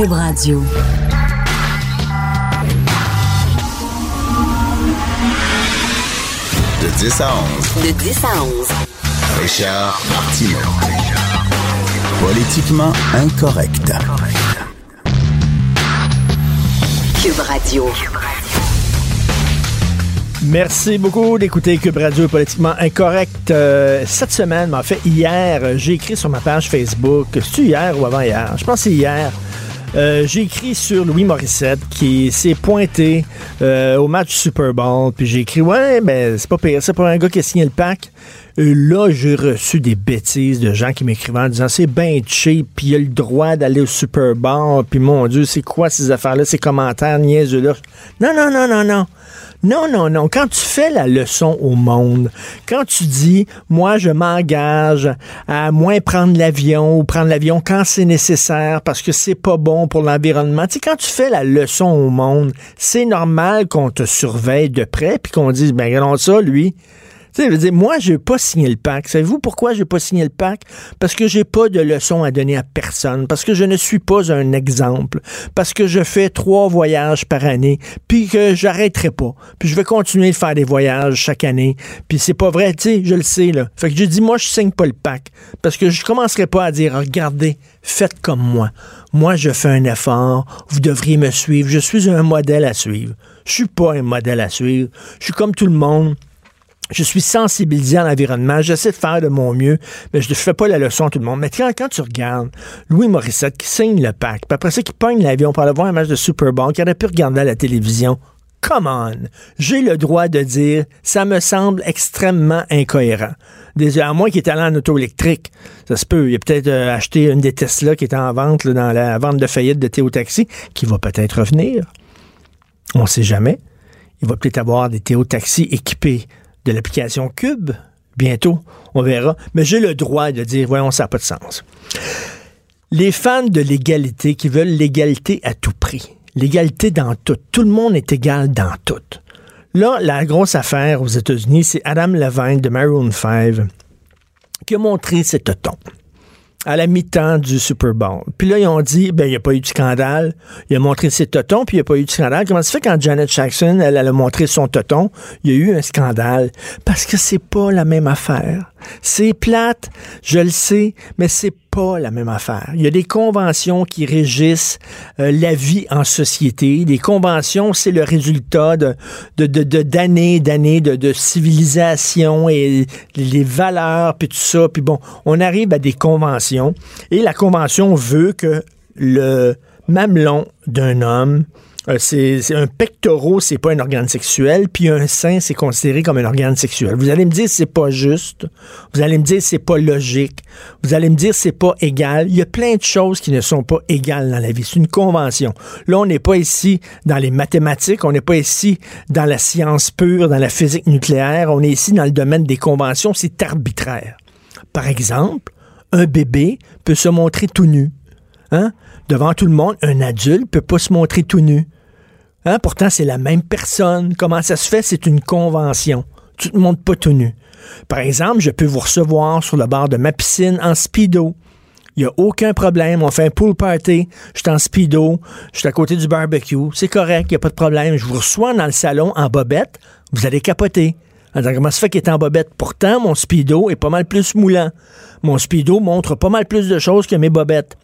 Cube Radio. De 10 à 11. De 10 à 11. Richard Martineau. Politiquement incorrect. Cube Radio. Merci beaucoup d'écouter Cube Radio Politiquement Incorrect. Euh, cette semaine, en fait, hier, j'ai écrit sur ma page Facebook, c'est-tu hier ou avant-hier? Je pense que c'est hier. Euh, j'ai écrit sur Louis Morissette qui s'est pointé euh, au match Super Bowl. Puis j'ai écrit Ouais, ben c'est pas pire, c'est pour un gars qui a signé le pack. Et là, j'ai reçu des bêtises de gens qui m'écrivaient en disant c'est bien cheap, puis il a le droit d'aller au Super Bowl. Puis mon Dieu, c'est quoi ces affaires-là, ces commentaires niaiseux-là? Non, non, non, non, non. Non, non, non. Quand tu fais la leçon au monde, quand tu dis, moi, je m'engage à moins prendre l'avion ou prendre l'avion quand c'est nécessaire parce que c'est pas bon pour l'environnement. Tu sais, quand tu fais la leçon au monde, c'est normal qu'on te surveille de près puis qu'on dise, ben, regardons ça, lui. Tu sais, je veux dire, moi, je n'ai pas signé le pacte. Savez-vous pourquoi j'ai pas signé le pacte? Parce que j'ai pas de leçon à donner à personne. Parce que je ne suis pas un exemple. Parce que je fais trois voyages par année. Puis que j'arrêterai pas. Puis je vais continuer de faire des voyages chaque année. Puis c'est pas vrai, tu sais, je le sais, là. Fait que j'ai dit, moi, je signe pas le pacte. Parce que je commencerai pas à dire, regardez, faites comme moi. Moi, je fais un effort. Vous devriez me suivre. Je suis un modèle à suivre. Je suis pas un modèle à suivre. Je suis comme tout le monde. Je suis sensibilisé à l'environnement, j'essaie de faire de mon mieux, mais je ne fais pas la leçon à tout le monde. Mais quand, quand tu regardes Louis Morissette qui signe le pacte, puis après ça, qui pogne l'avion pour aller voir un match de Super Bowl, qui aurait pu regarder à la télévision, come on! J'ai le droit de dire, ça me semble extrêmement incohérent. Déjà, à moins qu'il est allé en auto électrique, ça se peut. Il a peut-être euh, acheté une des Tesla qui était en vente dans la vente de faillite de Théo Taxi, qui va peut-être revenir. On ne sait jamais. Il va peut-être avoir des Théo Taxi équipés de l'application Cube. Bientôt, on verra. Mais j'ai le droit de dire, voyons, ça n'a pas de sens. Les fans de l'égalité qui veulent l'égalité à tout prix, l'égalité dans tout, tout le monde est égal dans tout. Là, la grosse affaire aux États-Unis, c'est Adam Levine de Maroon 5 qui a montré ses totons à la mi-temps du Super Bowl. Puis là, ils ont dit, ben, il n'y a pas eu de scandale. Il a montré ses totons, puis il n'y a pas eu de scandale. Comment ça fait quand Janet Jackson, elle, elle, a montré son toton, il y a eu un scandale? Parce que c'est pas la même affaire. C'est plate, je le sais, mais c'est la même affaire. Il y a des conventions qui régissent euh, la vie en société. Les conventions, c'est le résultat de d'années, de, d'années de, de, civilisation et les valeurs, puis tout ça. Puis bon, on arrive à des conventions et la convention veut que le mamelon d'un homme euh, c'est un pectoral, c'est pas un organe sexuel, puis un sein, c'est considéré comme un organe sexuel. Vous allez me dire c'est pas juste, vous allez me dire c'est pas logique, vous allez me dire c'est pas égal. Il y a plein de choses qui ne sont pas égales dans la vie. C'est une convention. Là, on n'est pas ici dans les mathématiques, on n'est pas ici dans la science pure, dans la physique nucléaire, on est ici dans le domaine des conventions, c'est arbitraire. Par exemple, un bébé peut se montrer tout nu. Hein? Devant tout le monde, un adulte peut pas se montrer tout nu. Hein? Pourtant, c'est la même personne. Comment ça se fait? C'est une convention. Tu te montres pas tout nu. Par exemple, je peux vous recevoir sur le bord de ma piscine en speedo. Il n'y a aucun problème. On fait un pool party. Je suis en speedo. Je suis à côté du barbecue. C'est correct. Il n'y a pas de problème. Je vous reçois dans le salon en bobette. Vous allez capoter. Alors, comment ça fait qu'il est en bobette? Pourtant, mon speedo est pas mal plus moulant. Mon speedo montre pas mal plus de choses que mes bobettes.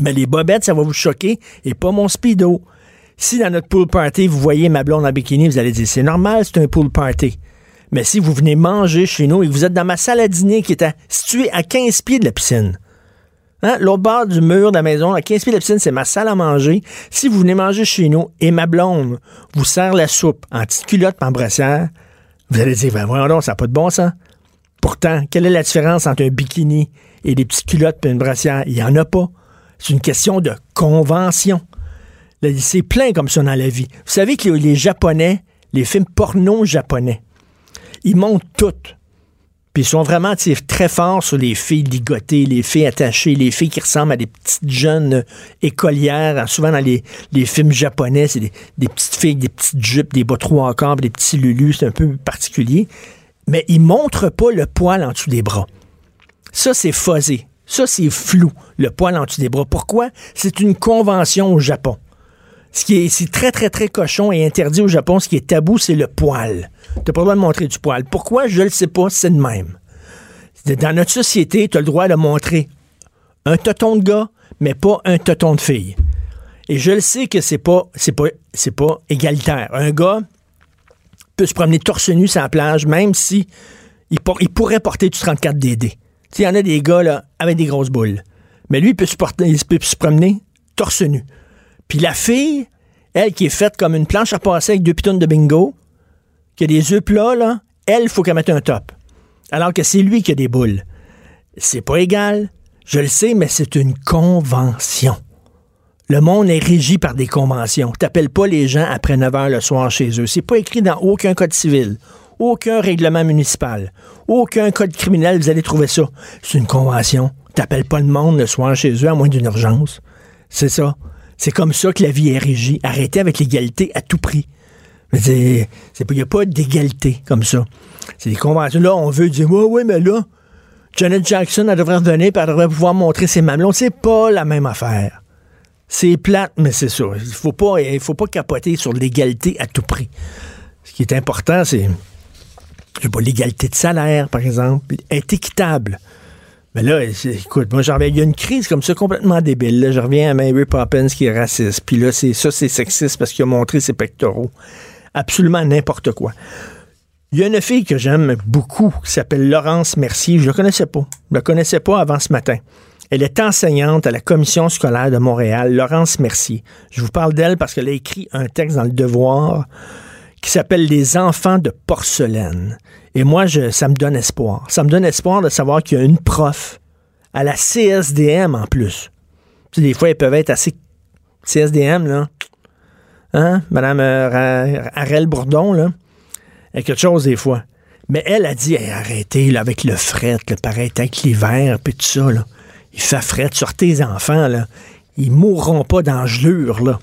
Mais les bobettes, ça va vous choquer et pas mon speedo. Si dans notre pool party, vous voyez ma blonde en bikini, vous allez dire c'est normal, c'est un pool party. Mais si vous venez manger chez nous et que vous êtes dans ma salle à dîner qui est située à 15 pieds de la piscine, hein, l'autre bord du mur de la maison, à 15 pieds de la piscine, c'est ma salle à manger. Si vous venez manger chez nous et ma blonde vous sert la soupe en petite culotte en brassière, vous allez dire, ben voyons donc, ça n'a pas de bon sens. Pourtant, quelle est la différence entre un bikini et des petites culottes et une brassière? Il n'y en a pas. C'est une question de convention. C'est plein comme ça dans la vie. Vous savez que les, Japonais, les films porno japonais, ils montent toutes. Puis ils sont vraiment très forts sur les filles ligotées, les filles attachées, les filles qui ressemblent à des petites jeunes écolières. Souvent dans les, films japonais, c'est des, petites filles, des petites jupes, des bas trois quarts, des petits lulus. C'est un peu particulier. Mais ils montrent pas le poil en dessous des bras. Ça, c'est fosé. Ça, c'est flou, le poil en dessous des bras. Pourquoi? C'est une convention au Japon. Ce qui est, c'est très, très, très cochon et interdit au Japon, ce qui est tabou, c'est le poil. T'as pas le droit de montrer du poil. Pourquoi? Je le sais pas, c'est de même. Dans notre société, tu as le droit de montrer un toton de gars, mais pas un toton de fille. Et je le sais que c'est pas, c'est pas, c'est pas égalitaire. Un gars peut se promener torse nu sur la plage, même si il, pourrait porter du 34 DD. Il y en a des gars avec des grosses boules. Mais lui, il peut se, il peut se promener torse nu. Puis la fille, elle qui est faite comme une planche à passer avec deux pitons de bingo, qui a des yeux plats, là, elle, il faut qu'elle mette un top. Alors que c'est lui qui a des boules. C'est pas égal. Je le sais, mais c'est une convention. Le monde est régi par des conventions. T'appelles pas les gens après 9 heures le soir chez eux. C'est pas écrit dans aucun code civil, aucun règlement municipal, aucun code criminel. Vous allez trouver ça. C'est une convention. T'appelles pas le monde le soir chez eux à moins d'une urgence. C'est ça. C'est comme ça que la vie est régie. Arrêtez avec l'égalité à tout prix. Il n'y a pas d'égalité comme ça. C'est des conventions. Là, on veut dire, ouais, oui, mais là, Janet Jackson, elle devrait revenir et elle devrait pouvoir montrer ses mamelons. C'est pas la même affaire. C'est plate, mais c'est ça. Il faut pas, il faut pas capoter sur l'égalité à tout prix. Ce qui est important, c'est, pas, l'égalité de salaire, par exemple, être équitable. Mais là, écoute, moi, j'en il y a une crise comme ça complètement débile. Là, je reviens à Mary Poppins qui est raciste. Puis là, c'est ça, c'est sexiste parce qu'il a montré ses pectoraux. Absolument n'importe quoi. Il y a une fille que j'aime beaucoup qui s'appelle Laurence Mercier. Je ne la connaissais pas. Je ne la connaissais pas avant ce matin. Elle est enseignante à la commission scolaire de Montréal, Laurence Mercier. Je vous parle d'elle parce qu'elle a écrit un texte dans le Devoir qui s'appelle Les enfants de porcelaine. Et moi, je, ça me donne espoir. Ça me donne espoir de savoir qu'il y a une prof à la CSDM en plus. des fois, elles peuvent être assez CSDM, là. Hein? Madame euh, Arel Bourdon, là. Quelque chose des fois. Mais elle a dit arrêtez là, avec le fret, le pareil avec l'hiver, puis tout ça. Là. Il fait fret, sortez les enfants, là. Ils mourront pas d'engelure, là.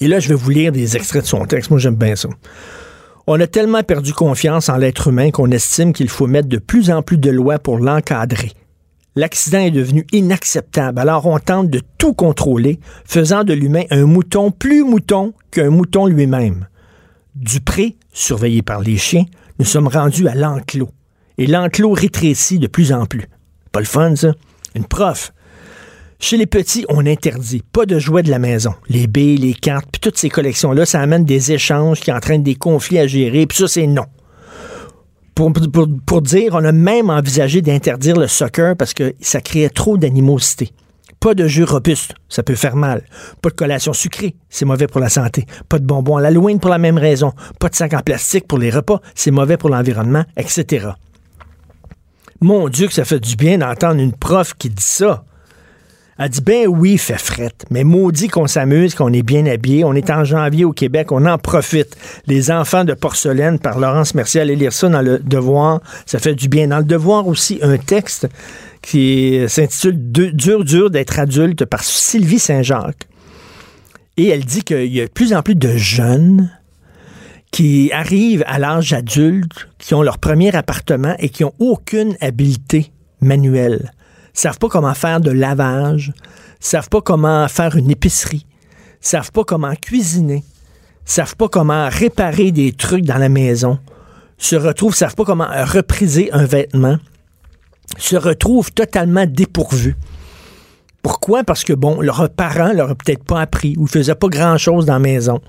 Et là, je vais vous lire des extraits de son texte. Moi, j'aime bien ça. On a tellement perdu confiance en l'être humain qu'on estime qu'il faut mettre de plus en plus de lois pour l'encadrer. L'accident est devenu inacceptable, alors on tente de tout contrôler, faisant de l'humain un mouton plus mouton qu'un mouton lui-même. Du pré, surveillé par les chiens, nous sommes rendus à l'enclos. Et l'enclos rétrécit de plus en plus. Pas le fun, ça? Une prof chez les petits, on interdit pas de jouets de la maison. Les billes, les cartes, puis toutes ces collections-là, ça amène des échanges qui entraînent des conflits à gérer, puis ça, c'est non. Pour, dire, on a même envisagé d'interdire le soccer parce que ça créait trop d'animosité. Pas de jeux robustes, ça peut faire mal. Pas de collation sucrée, c'est mauvais pour la santé. Pas de bonbons à l'Halloween pour la même raison. Pas de sac en plastique pour les repas, c'est mauvais pour l'environnement, etc. Mon Dieu, que ça fait du bien d'entendre une prof qui dit ça. Elle dit, ben oui, fait frette, mais maudit qu'on s'amuse, qu'on est bien habillé. On est en janvier au Québec, on en profite. Les enfants de porcelaine par Laurence Mercier, allez lire ça dans le Devoir, ça fait du bien. Dans le Devoir aussi, un texte qui s'intitule Dur, dur d'être adulte par Sylvie Saint-Jacques. Et elle dit qu'il y a de plus en plus de jeunes qui arrivent à l'âge adulte, qui ont leur premier appartement et qui n'ont aucune habileté manuelle savent pas comment faire de lavage, savent pas comment faire une épicerie, savent pas comment cuisiner, savent pas comment réparer des trucs dans la maison, se retrouvent, savent pas comment repriser un vêtement, se retrouvent totalement dépourvus. Pourquoi? Parce que, bon, leurs parents leur ont peut-être pas appris ou faisaient pas grand-chose dans la maison.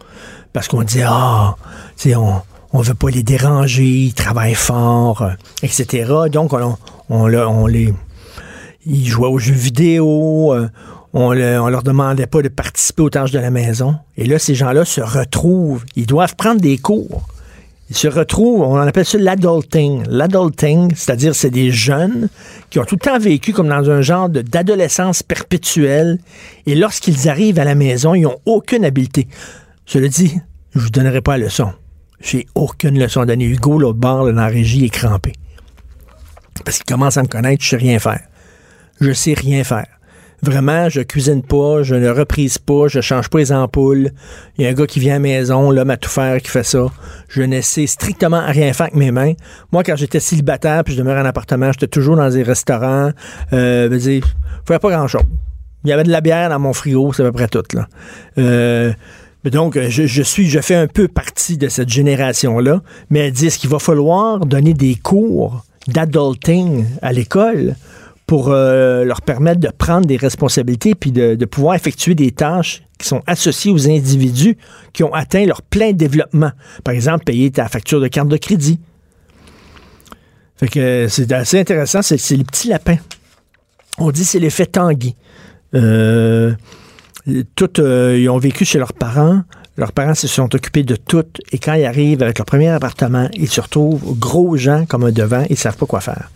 Parce qu'on dit, ah, tu on, on veut pas les déranger, ils travaillent fort, euh, etc. Donc, on, on les ils jouaient aux jeux vidéo, euh, on, ne leur demandait pas de participer aux tâches de la maison. Et là, ces gens-là se retrouvent, ils doivent prendre des cours. Ils se retrouvent, on appelle ça l'adulting. L'adulting, c'est-à-dire c'est des jeunes qui ont tout le temps vécu comme dans un genre d'adolescence perpétuelle. Et lorsqu'ils arrivent à la maison, ils n'ont aucune habileté. Je le dis, je vous donnerai pas la leçon. J'ai aucune leçon à donner. Hugo, l'autre bord, dans la régie, est crampé. Parce qu'il commence à me connaître, je sais rien faire je sais rien faire. Vraiment, je cuisine pas, je ne reprise pas, je change pas les ampoules. Il y a un gars qui vient à la maison, l'homme à tout faire, qui fait ça. Je ne sais strictement rien faire avec mes mains. Moi, quand j'étais célibataire puis je demeurais en appartement, j'étais toujours dans des restaurants. Euh, veux dire, je pas grand-chose. Il y avait de la bière dans mon frigo, c'est à peu près tout. Euh, donc, je, suis, je fais un peu partie de cette génération-là, mais elle dit qu'il va falloir donner des cours d'adulting à l'école? Pour euh, leur permettre de prendre des responsabilités puis de, pouvoir effectuer des tâches qui sont associées aux individus qui ont atteint leur plein développement. Par exemple, payer ta facture de carte de crédit. C'est assez intéressant, c'est les petits lapins. On dit c'est l'effet Tanguy. Euh, euh, ils ont vécu chez leurs parents. Leurs parents se sont occupés de tout. Et quand ils arrivent avec leur premier appartement, ils se retrouvent gros gens comme un devant. Ils ne savent pas quoi faire.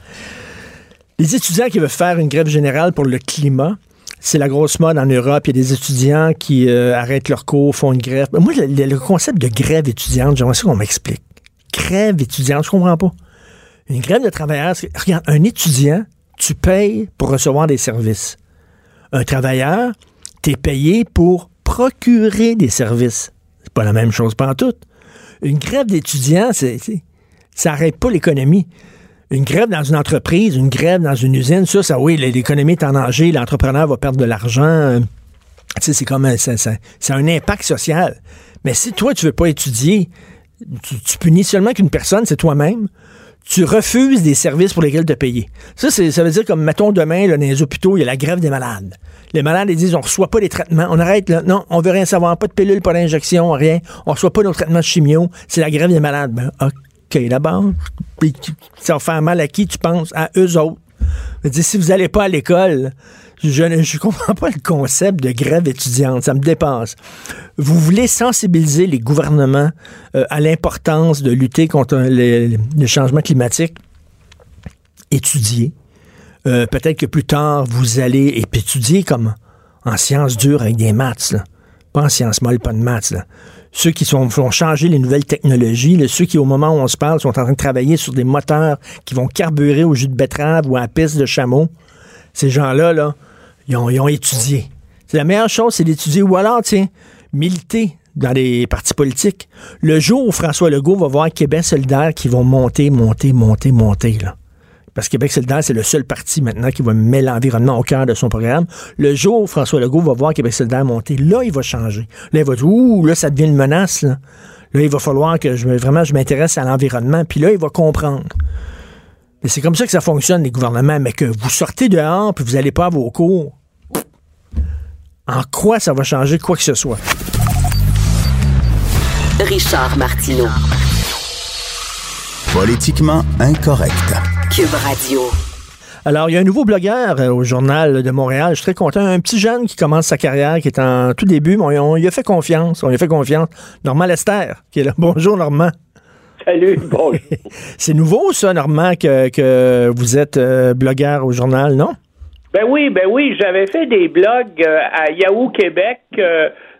Les étudiants qui veulent faire une grève générale pour le climat, c'est la grosse mode en Europe. Il y a des étudiants qui euh, arrêtent leur cours, font une grève. Moi, le, concept de grève étudiante, j'aimerais ça qu'on m'explique. Grève étudiante, je comprends pas. Une grève de travailleurs, regarde, un étudiant, tu payes pour recevoir des services. Un travailleur, tu es payé pour procurer des services. C'est pas la même chose, pas en tout. Une grève d'étudiants, c'est, ça n'arrête pas l'économie une grève dans une entreprise, une grève dans une usine, ça, ça oui, l'économie est en danger, l'entrepreneur va perdre de l'argent. Tu sais, c'est comme un, c'est un impact social. Mais si toi, tu veux pas étudier, tu, punis seulement qu'une personne, c'est toi-même. Tu refuses des services pour lesquels te payer. Ça, ça veut dire comme, mettons, demain, dans les hôpitaux, il y a la grève des malades. Les malades, ils disent, on reçoit pas les traitements. On arrête, là. Non, on veut rien savoir. Pas de pilule, pas d'injection, rien. On reçoit pas nos traitements chimio. C'est la grève des malades. Ben, OK, d'abord, ça va faire mal à qui tu penses? À eux autres. si vous n'allez pas à l'école, je ne comprends pas le concept de grève étudiante. Ça me dépasse. Vous voulez sensibiliser les gouvernements euh, à l'importance de lutter contre le, changement climatique? Étudier. Euh, peut-être que plus tard, vous allez étudier comme en sciences dures avec des maths. Pas en sciences molles, pas de maths. Ceux qui sont, vont changer les nouvelles technologies, ceux qui, au moment où on se parle, sont en train de travailler sur des moteurs qui vont carburer au jus de betterave ou à la piste de chameau, ces gens-là, là, ils, ont, ils ont étudié. C'est la meilleure chose, c'est d'étudier. Ou alors, tiens, militer dans les partis politiques. Le jour où François Legault va voir Québec solidaire qui vont monter, monter, monter, monter, là. Parce que Québec solidaire, c'est le seul parti maintenant qui va mettre l'environnement au cœur de son programme. Le jour où François Legault va voir Québec solidaire monter, là, il va changer. Là, il va dire, ouh, là, ça devient une menace, là. Là, il va falloir que je, vraiment je m'intéresse à l'environnement. Puis là, il va comprendre. Mais c'est comme ça que ça fonctionne, les gouvernements. Mais que vous sortez dehors puis vous n'allez pas à vos cours, en quoi ça va changer quoi que ce soit? Richard Martineau. Politiquement incorrect. Cube Radio. Alors, il y a un nouveau blogueur euh, au Journal de Montréal. Je suis très content. Un petit jeune qui commence sa carrière, qui est en tout début, mais on, lui a fait confiance. On lui a fait confiance. Normand Lester, qui est là. Bonjour, Normand. Salut, bonjour. C'est nouveau, ça, Normand, que, vous êtes euh, blogueur au journal, non? Ben oui, ben oui. J'avais fait des blogs euh, à Yahoo Québec.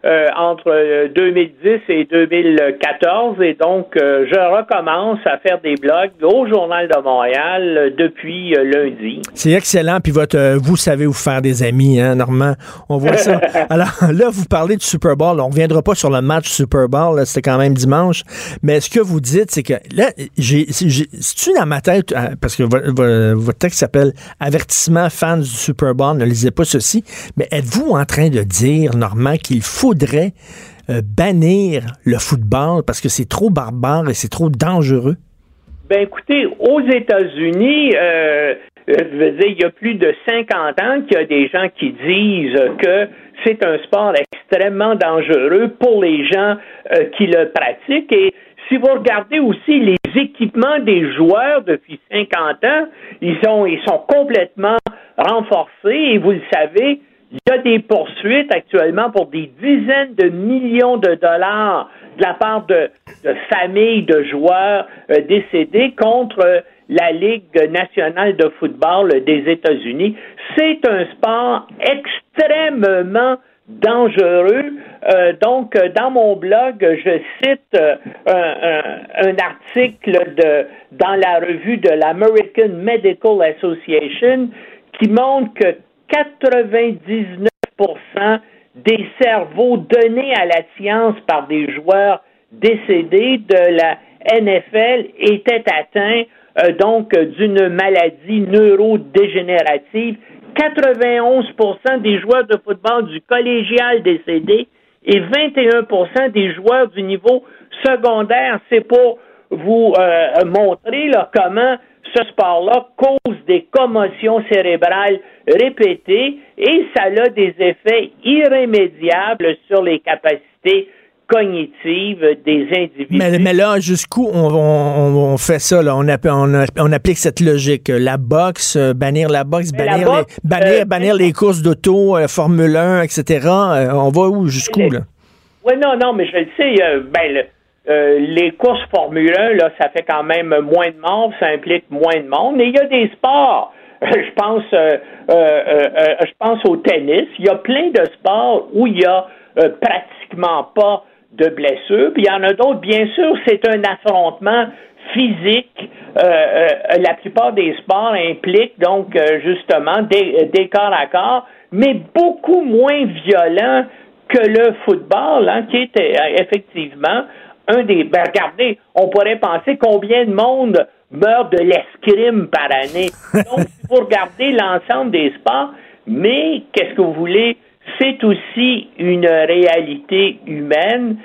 Euh, entre 2010 euh, et 2014 et donc euh, je recommence à faire des blogs au Journal de Montréal depuis lundi. C'est excellent, puis votre, vous savez vous faire des amis, hein, Normand? On voit ça. Alors là, vous parlez du Super Bowl. On reviendra pas sur le match Super Bowl, c'était quand même dimanche. Mais ce que vous dites, c'est que là, j'ai, c'est-tu dans ma tête, parce que votre, texte s'appelle Avertissement fans du Super Bowl, ne lisez pas ceci, mais êtes-vous en train de dire, Normand, qu'il faut faudrait euh, bannir le football parce que c'est trop barbare et c'est trop dangereux? Ben écoutez, aux États-Unis, euh, euh, je veux dire, il y a plus de 50 ans qu'il y a des gens qui disent que c'est un sport extrêmement dangereux pour les gens qui le pratiquent. Et si vous regardez aussi les équipements des joueurs depuis 50 ans, ils sont, ils sont complètement renforcés et vous le savez, il y a des poursuites actuellement pour des dizaines de millions de dollars de la part de, familles de joueurs euh, décédés contre la Ligue nationale de football des États-Unis. C'est un sport extrêmement dangereux. Euh, donc, dans mon blog, je cite euh, un, un, article de, dans la revue de l'American Medical Association qui montre que 99% des cerveaux donnés à la science par des joueurs décédés de la NFL étaient atteints euh, donc d'une maladie neurodégénérative. 91% des joueurs de football du collégial décédés et 21% des joueurs du niveau secondaire. C'est pour vous euh, montrer là, comment ce sport-là cause des commotions cérébrales répétées et ça a des effets irrémédiables sur les capacités cognitives des individus. Mais, là, jusqu'où on, fait ça? Là? On, on, applique cette logique. La boxe, euh, bannir la boxe, bannir, les, bannir, euh, bannir les courses d'auto, euh, Formule 1, etc. on va où? Jusqu'où? là? Oui, non, non, mais je le sais. ben, les courses Formule 1, là, ça fait quand même moins de morts, ça implique moins de monde. Mais il y a des sports. je pense, je pense au tennis. Il y a plein de sports où il y a pratiquement pas de blessures. Puis il y en a d'autres, bien sûr, c'est un affrontement physique. Euh, euh, la plupart des sports impliquent donc euh, justement des, des, corps à corps, mais beaucoup moins violents que le football, hein, qui est effectivement un des. Ben, regardez, on pourrait penser combien de monde meurt de l'escrime par année. Donc, il faut regarder l'ensemble des sports, mais qu'est-ce que vous voulez? c'est aussi une réalité humaine,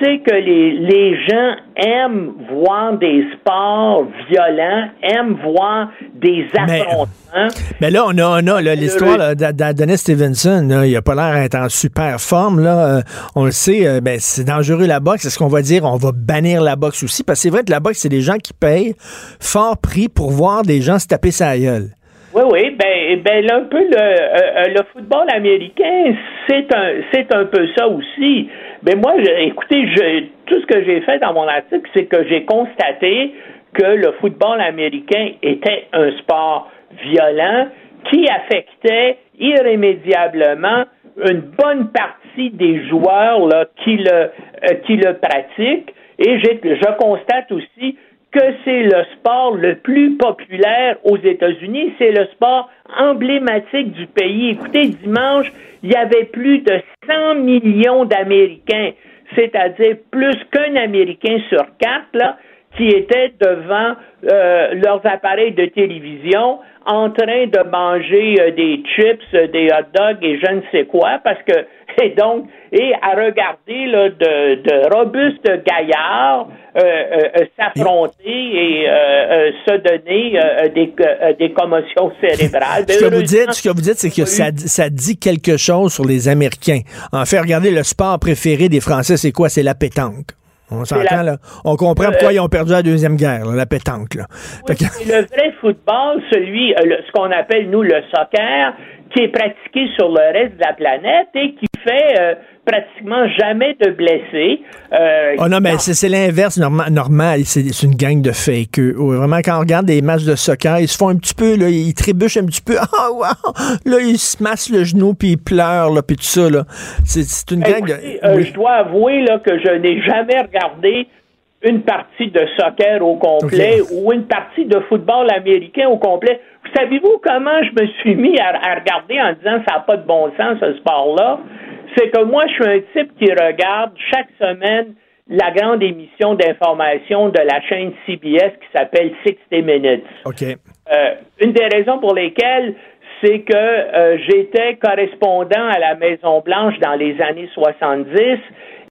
c'est que les, les gens aiment voir des sports violents, aiment voir des affrontements. Mais, là, on a, on a l'histoire d'Adonis Stevenson. il a pas l'air d'être en super forme. Là. Euh, on le sait, euh, ben, c'est dangereux la boxe. Est-ce qu'on va dire on va bannir la boxe aussi? Parce que c'est vrai que la boxe, c'est des gens qui payent fort prix pour voir des gens se taper sa gueule. Oui, oui, ben, ben un peu le, euh, euh, le football américain, c'est un, c'est un peu ça aussi. Mais moi, écoutez, je, tout ce que j'ai fait dans mon article, c'est que j'ai constaté que le football américain était un sport violent qui affectait irrémédiablement une bonne partie des joueurs là, qui le euh, qui le pratiquent. Et je constate aussi que c'est le sport le plus populaire aux États-Unis. C'est le sport emblématique du pays. Écoutez, dimanche, il y avait plus de 100 millions d'Américains, c'est-à-dire plus qu'un Américain sur quatre, là, qui étaient devant euh, leurs appareils de télévision en train de manger euh, des chips, euh, des hot dogs et je ne sais quoi, parce que et donc et à regarder là, de, de robustes gaillards s'affronter et se donner des, des commotions cérébrales. Ce que vous dites, ce que vous dites, c'est que ça, ça dit quelque chose sur les Américains. En fait, regardez le sport préféré des Français, c'est quoi? C'est la pétanque. On s'entend, là. On comprend pourquoi euh, ils ont perdu la Deuxième Guerre, la pétanque, là. Le vrai football, celui, euh, ce qu'on appelle, nous, le soccer, qui est pratiqué sur le reste de la planète et qui fait euh, pratiquement jamais de blessés. Euh, oh non, mais c'est l'inverse normal. C'est une gang de fake. Vraiment, quand on regarde des matchs de soccer, ils se font un petit peu, là, ils trébuchent un petit peu. Ah, wow! Là, ils se massent le genou, puis ils pleurent, là, puis tout ça. là. C'est une gang de... Euh, je dois avouer là, que je n'ai jamais regardé une partie de soccer au complet ou une partie de football américain au complet. Vous savez-vous comment je me suis mis à, regarder en disant ça n'a pas de bon sens ce sport-là? C'est que moi, je suis un type qui regarde chaque semaine la grande émission d'information de la chaîne CBS qui s'appelle 60 Minutes. OK. Euh, une des raisons pour lesquelles c'est que euh, j'étais correspondant à la Maison Blanche dans les années 70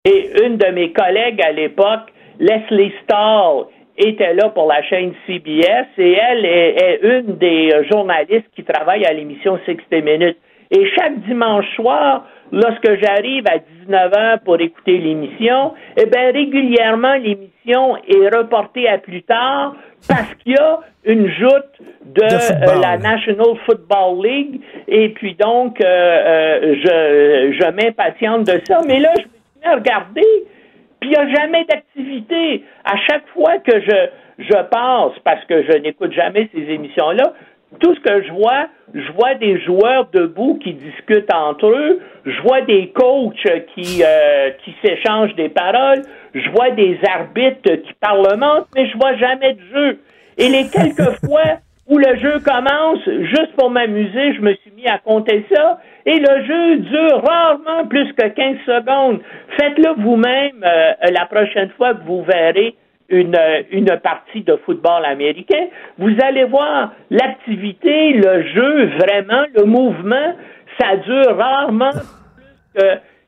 et une de mes collègues à l'époque Leslie Stahl était là pour la chaîne CBS et elle est, une des journalistes qui travaille à l'émission 60 Minutes. Et chaque dimanche soir, lorsque j'arrive à 19h pour écouter l'émission, eh bien, régulièrement, l'émission est reportée à plus tard parce qu'il y a une joute de, euh, la National Football League. Et puis donc, euh, euh, je, je m'impatiente de ça. Mais là, je me suis mis à regarder puis il n'y a jamais d'activité. À chaque fois que je, je passe, parce que je n'écoute jamais ces émissions-là, tout ce que je vois, je vois des joueurs debout qui discutent entre eux, je vois des coachs qui, euh, qui s'échangent des paroles, je vois des arbitres qui parlementent, mais je vois jamais de jeu. Et les quelques fois où le jeu commence, juste pour m'amuser, je me suis mis à compter ça, et le jeu dure rarement plus que 15 secondes. Faites-le vous-même euh, la prochaine fois que vous verrez une, une partie de football américain. Vous allez voir l'activité, le jeu, vraiment, le mouvement, ça dure rarement plus que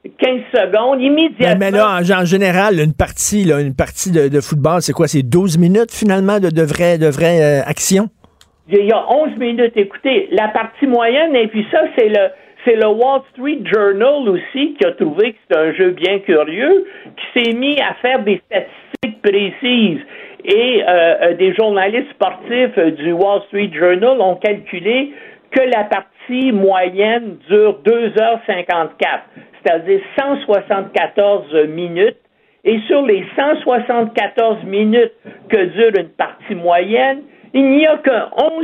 15 secondes, immédiatement. Mais, là, en, général, une partie, une partie de, football, c'est quoi? C'est 12 minutes finalement de, de vraies de vraie, euh, actions? Il y a 11 minutes. Écoutez, la partie moyenne, et puis ça, c'est le, c'est le Wall Street Journal aussi qui a trouvé que c'est un jeu bien curieux, qui s'est mis à faire des statistiques précises. Et euh, euh, des journalistes sportifs du Wall Street Journal ont calculé que la partie moyenne dure 2h54, c'est-à-dire 174 minutes. Et sur les 174 minutes que dure une partie moyenne, il n'y a que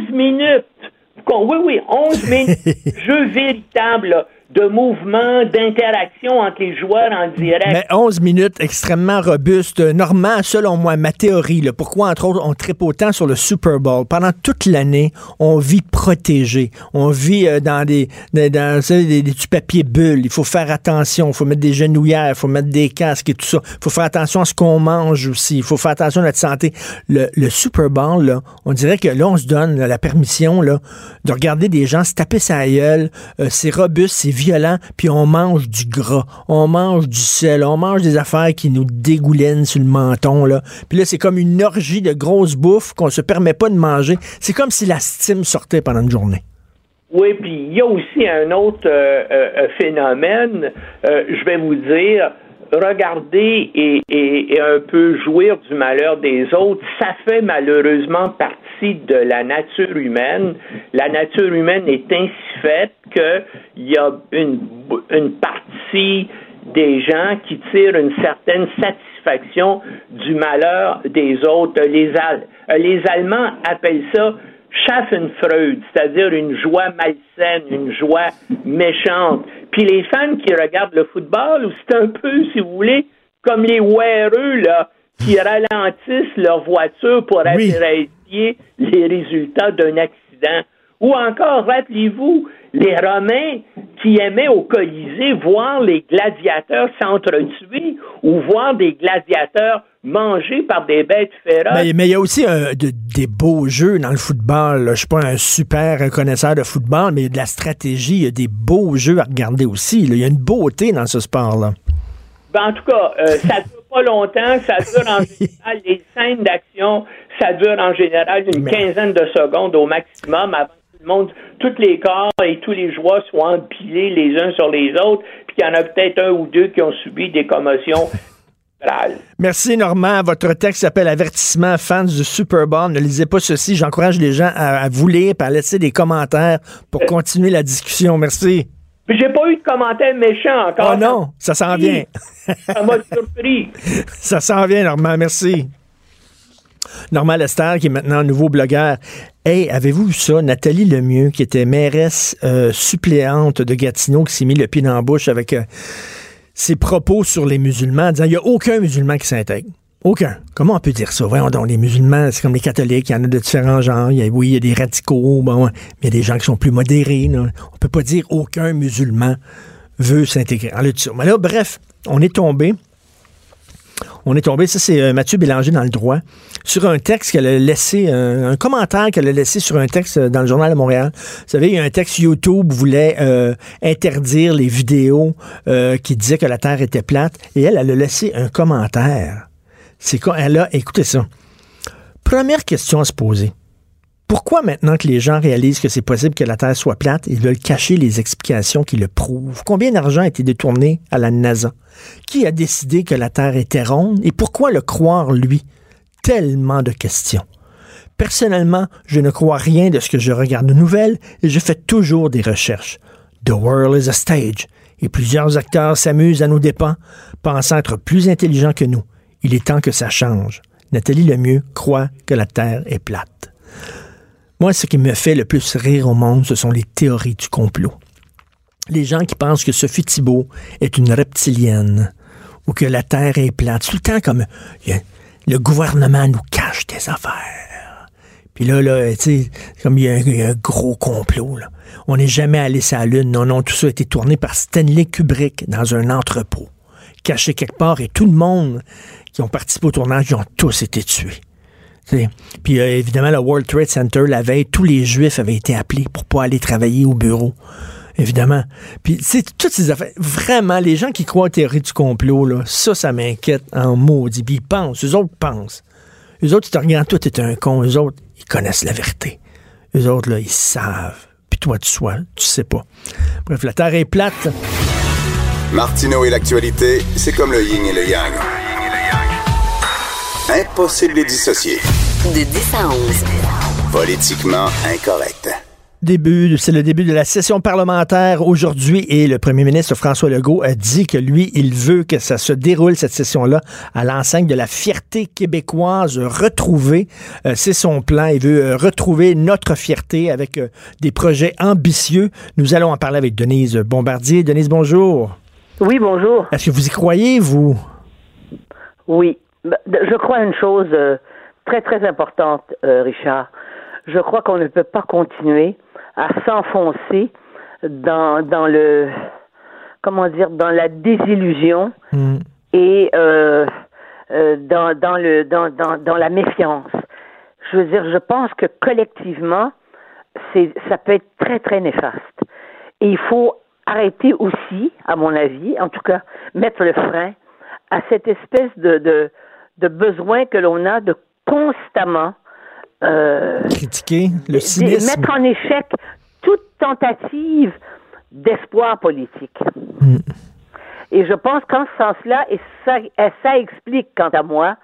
11 minutes. Oui, oui, 11 minutes. jeu véritable de mouvement, d'interaction entre les joueurs en direct. Mais 11 minutes extrêmement robustes. Normand, selon moi, ma théorie, pourquoi, entre autres, on tripe autant sur le Super Bowl. Pendant toute l'année, on vit protégé. On vit euh, dans des, dans, des, des, papiers bulles. Il faut faire attention. Il faut mettre des genouillères. Il faut mettre des casques et tout ça. Il faut faire attention à ce qu'on mange aussi. Il faut faire attention à notre santé. Le, le Super Bowl, là, on dirait que là, on se donne la permission là, de regarder des gens se taper sa gueule. Euh, c'est robuste, c'est violent, puis on mange du gras, on mange du sel, on mange des affaires qui nous dégoulinent sur le menton, là. Puis là, c'est comme une orgie de grosse bouffe qu'on se permet pas de manger. C'est comme si la stime sortait pendant une journée. Oui, puis il y a aussi un autre euh, euh, phénomène, euh, je vais vous dire, regarder et, et, un peu jouir du malheur des autres, ça fait malheureusement partie de la nature humaine. La nature humaine est ainsi faite qu'il y a une, une partie des gens qui tirent une certaine satisfaction du malheur des autres. Les, les Allemands appellent ça Schaffenfreude, c'est-à-dire une joie malsaine, une joie méchante. Puis les fans qui regardent le football, c'est un peu, si vous voulez, comme les weareux, là, qui ralentissent leur voiture pour les résultats d'un accident. Ou encore, rappelez-vous, les Romains qui aimaient au Colisée voir les gladiateurs s'entretuer ou voir des gladiateurs mangés par des bêtes féroces. Mais il y a aussi euh, des beaux jeux dans le football. Je ne suis pas un super connaisseur de football, mais il y a de la stratégie, il y a des beaux jeux à regarder aussi. Il y a une beauté dans ce sport-là. Ben, en tout cas, euh, ça ne dure pas longtemps, ça dure en général, les scènes d'action, ça dure en général une quinzaine de secondes au maximum avant que tout le monde, tous les corps et tous les joueurs soient empilés les uns sur les autres, puis qu'il y en a peut-être un ou deux qui ont subi des commotions Merci Normand. Votre texte s'appelle Avertissement fans du Super Bowl. Ne lisez pas ceci. J'encourage les gens à, vous lire et à laisser des commentaires pour euh. continuer la discussion. Merci. J'ai pas eu de commentaires méchants encore. Oh non, ça s'en vient. ça m'a surpris. ça s'en vient, Normand. Merci. Normand Lester, qui est maintenant nouveau blogueur. Hey, avez-vous vu ça? Nathalie Lemieux, qui était mairesse euh, suppléante de Gatineau, qui s'est mis le pied dans la bouche avec euh, ses propos sur les musulmans, en disant il n'y a aucun musulman qui s'intègre. Aucun. Comment on peut dire ça? Voyons donc, les musulmans, c'est comme les catholiques, il y en a de différents genres. Oui, il y a des radicaux, bon, mais il y a des gens qui sont plus modérés. On On peut pas dire aucun musulman veut s'intégrer. Mais là, bref, on est tombé. On est tombé, ça c'est euh, Mathieu Bélanger dans le droit, sur un texte qu'elle a laissé, un, commentaire qu'elle a laissé sur un texte euh, dans le Journal de Montréal. Vous savez, il y a un texte YouTube voulait euh, interdire les vidéos qui disaient que la Terre était plate, et elle, elle a laissé un commentaire c'est quoi? Elle a, écoutez ça. Première question à se poser. Pourquoi maintenant que les gens réalisent que c'est possible que la Terre soit plate, ils veulent cacher les explications qui le prouvent? Combien d'argent a été détourné à la NASA? Qui a décidé que la Terre était ronde? Et pourquoi le croire, lui? Tellement de questions. Personnellement, je ne crois rien de ce que je regarde de nouvelles et je fais toujours des recherches. The world is a stage et plusieurs acteurs s'amusent à nos dépens, pensant être plus intelligents que nous. Il est temps que ça change. Nathalie Lemieux croit que la Terre est plate. Moi, ce qui me fait le plus rire au monde, ce sont les théories du complot. Les gens qui pensent que Sophie Thibault est une reptilienne ou que la Terre est plate. Tout le temps comme le gouvernement nous cache des affaires. Puis là, là, tu sais, comme il y, a un, gros complot. On n'est jamais allé sur la Lune. Non, non, tout ça a été tourné par Stanley Kubrick dans un entrepôt, caché quelque part, et tout le monde qui ont participé au tournage, ils ont tous été tués. Puis euh, évidemment, le World Trade Center, la veille, tous les Juifs avaient été appelés pour pas aller travailler au bureau. Évidemment. Puis, c'est toutes ces affaires. Vraiment, les gens qui croient aux théories du complot, là, ça, ça m'inquiète en maudit. Puis ils pensent, eux autres pensent. Eux autres, ils te regardent, toi, t'es un con. Eux autres, ils connaissent la vérité. Eux autres, là, ils savent. Puis toi, tu sois, tu sais pas. Bref, la Terre est plate. Martineau et l'actualité, c'est comme le yin et le yang. Impossible de les dissocier. De 10 à 11. Politiquement incorrect. Début, c'est le début de la session parlementaire aujourd'hui et le premier ministre François Legault a dit que lui, il veut que ça se déroule cette session-là à l'enseigne de la fierté québécoise retrouvée. Euh, c'est son plan. Il veut euh, retrouver notre fierté avec euh, des projets ambitieux. Nous allons en parler avec Denise Bombardier. Denise, bonjour. Oui, bonjour. Est-ce que vous y croyez, vous? Oui. Ben, je crois une chose euh, très, très importante, euh, Richard. Je crois qu'on ne peut pas continuer à s'enfoncer dans, dans le, comment dire, dans la désillusion hmm. et euh, dans, dans, le, dans, dans, dans la méfiance. Je veux dire, je pense que collectivement, c'est, ça peut être très, très néfaste. Et il faut arrêter aussi, à mon avis, en tout cas, mettre le frein à cette espèce de, de, de besoin que l'on a de constamment euh, critiquer le cynisme. mettre en échec toute tentative d'espoir politique. Hmm. Et je pense qu'en ce sens-là, et ça, ça explique, quant à moi,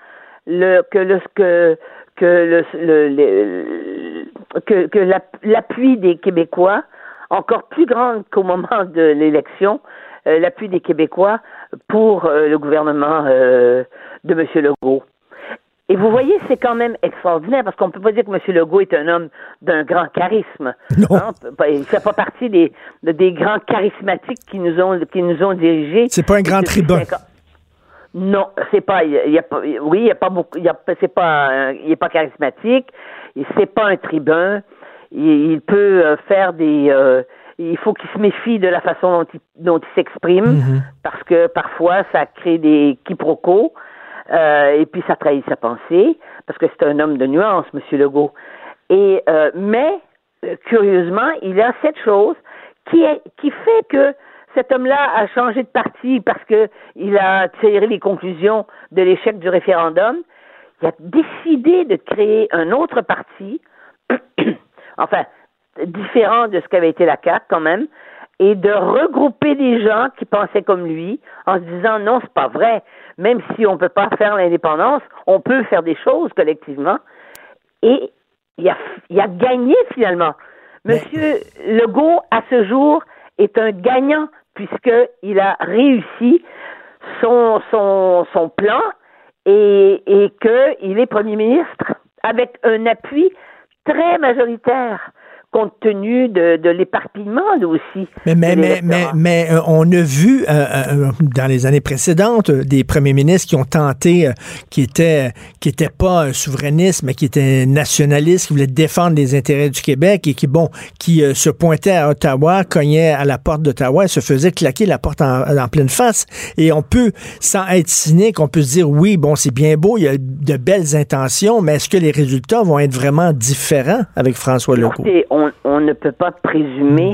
le, que le, que, que le, que, que l'appui des Québécois, encore plus grand qu'au moment de l'élection, l'appui des Québécois pour euh, le gouvernement euh, de M. Legault. Et vous voyez, c'est quand même extraordinaire parce qu'on ne peut pas dire que M. Legault est un homme d'un grand charisme. Non. Hein? Il ne fait pas partie des, des grands charismatiques qui nous ont, qui nous ont dirigés. C'est pas un grand tribun. Non, c'est pas. Il y a pas. Oui, il y a pas beaucoup. Il c'est pas. il est pas charismatique. C'est pas un tribun. Il, peut faire des il faut qu'il se méfie de la façon dont il, s'exprime, mhm. parce que parfois ça crée des quiproquos, euh, et puis ça trahit sa pensée, parce que c'est un homme de nuance, Monsieur Legault. Et euh, mais euh, curieusement, il y a cette chose qui est qui fait que cet homme-là a changé de parti parce que il a tiré les conclusions de l'échec du référendum. Il a décidé de créer un autre parti. enfin, différent de ce qu'avait été la CAQ quand même, et de regrouper des gens qui pensaient comme lui en se disant non, c'est pas vrai. Même si on peut pas faire l'indépendance, on peut faire des choses collectivement. Et il a, il a gagné finalement. Monsieur Legault, à ce jour, est un gagnant puisqu'il a réussi son, son, son plan et, et qu'il est premier ministre avec un appui très majoritaire compte tenu de, de l'éparpillement aussi. Mais, mais, mais, mais, mais euh, on a vu euh, euh, dans les années précédentes des premiers ministres qui ont tenté, qui étaient qui étaient pas souverainistes, mais qui étaient nationalistes, qui voulaient défendre les intérêts du Québec et qui, bon, qui se pointaient à Ottawa, cognaient à la porte d'Ottawa et se faisaient claquer la porte en, en, pleine face. Et on peut, sans être cynique, on peut se dire, oui, bon, c'est bien beau, il y a de belles intentions, mais est-ce que les résultats vont être vraiment différents avec François Legault? On, ne peut pas présumer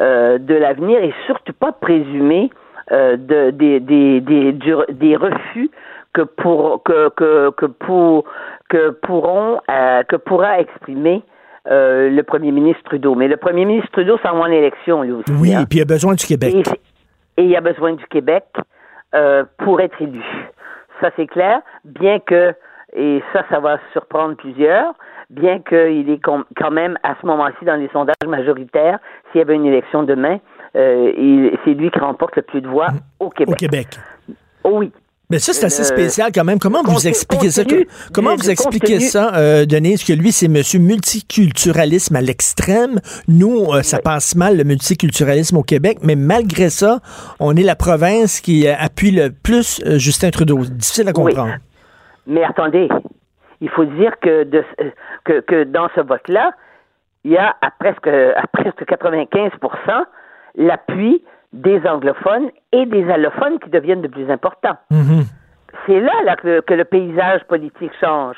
euh, de l'avenir et surtout pas présumer euh, de, des, des, des, des refus que, pour, que, que, que, pour, que, pourront, euh, que pourra exprimer le premier ministre Trudeau. Mais le premier ministre Trudeau s'en va en élection, lui aussi. Oui, hein. et puis il a besoin du Québec. Et, il y a besoin du Québec pour être élu. Ça, c'est clair, bien que, et ça, ça va surprendre plusieurs, bien qu'il est quand même à ce moment-ci dans les sondages majoritaires, s'il y avait une élection demain, euh, c'est lui qui remporte le plus de voix au Québec. Au Québec. Oh oui. Mais ça, c'est assez euh, spécial quand même. Comment vous expliquez ça? comment vous expliquez ça, euh, Denise, que lui, c'est monsieur multiculturalisme à l'extrême? Nous, euh, ça passe mal, le multiculturalisme au Québec, mais malgré ça, on est la province qui appuie le plus Justin Trudeau. Difficile à comprendre. Mais attendez, il faut dire que, de, que, que dans ce vote-là, il y a à presque, à presque 95% l'appui des anglophones et des allophones qui deviennent de plus importants. Mhm. C'est là, là que, que, le paysage politique change.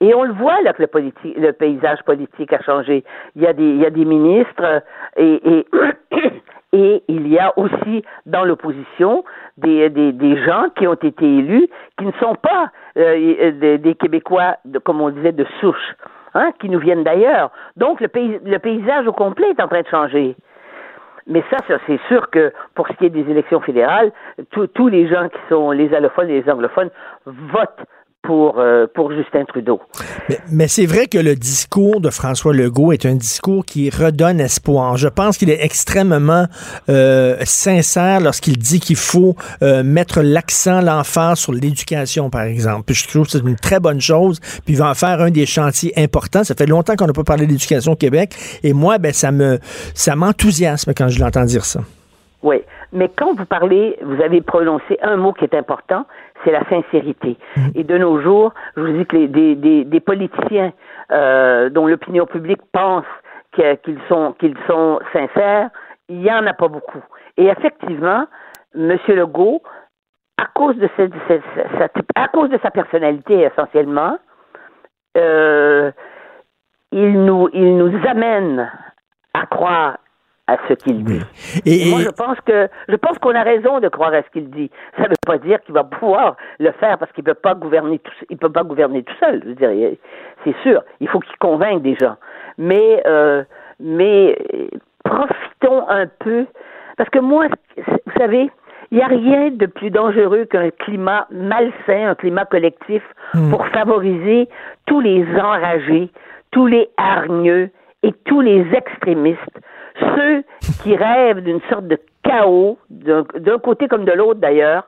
Et on le voit là que le, politique, le paysage politique a changé. Il y a des, il y a des ministres et, et, et il y a aussi dans l'opposition des, des, des, gens qui ont été élus qui ne sont pas euh, des, des, Québécois, de, comme on disait, de souche, hein, qui nous viennent d'ailleurs. Donc le, pays, le paysage au complet est en train de changer. Mais ça, ça c'est sûr que pour ce qui est des élections fédérales, tous les gens qui sont les allophones et les anglophones votent pour, euh, pour Justin Trudeau. Mais, mais c'est vrai que le discours de François Legault est un discours qui redonne espoir. Je pense qu'il est extrêmement euh, sincère lorsqu'il dit qu'il faut euh, mettre l'accent, l'enfant sur l'éducation, par exemple. Puis je trouve que c'est une très bonne chose. Puis il va en faire un des chantiers importants. Ça fait longtemps qu'on n'a pas parlé d'éducation au Québec. Et moi, ben, ça me ça m'enthousiasme quand je l'entends dire ça. Oui, mais quand vous parlez, vous avez prononcé un mot qui est important, c'est la sincérité. Mm. Et de nos jours, je vous dis que les, des, des, des politiciens euh, dont l'opinion publique pense qu'ils sont, qu'ils sont sincères, il n'y en a pas beaucoup. Et effectivement, M. Legault, à cause de, cette, cette, cette, à cause de sa personnalité essentiellement, euh, il, nous, il nous amène à croire à ce qu'il dit. Et, moi, je pense que je pense qu'on a raison de croire à ce qu'il dit. Ça ne veut pas dire qu'il va pouvoir le faire parce qu'il peut pas gouverner tout, il peut pas gouverner tout seul. Je veux dire, c'est sûr. Il faut qu'il convainque des gens. Mais euh, mais profitons un peu parce que moi, vous savez, il n'y a rien de plus dangereux qu'un climat malsain, un climat collectif, hmm. pour favoriser tous les enragés, tous les hargneux et tous les extrémistes ceux qui rêvent d'une sorte de chaos, d'un côté comme de l'autre d'ailleurs,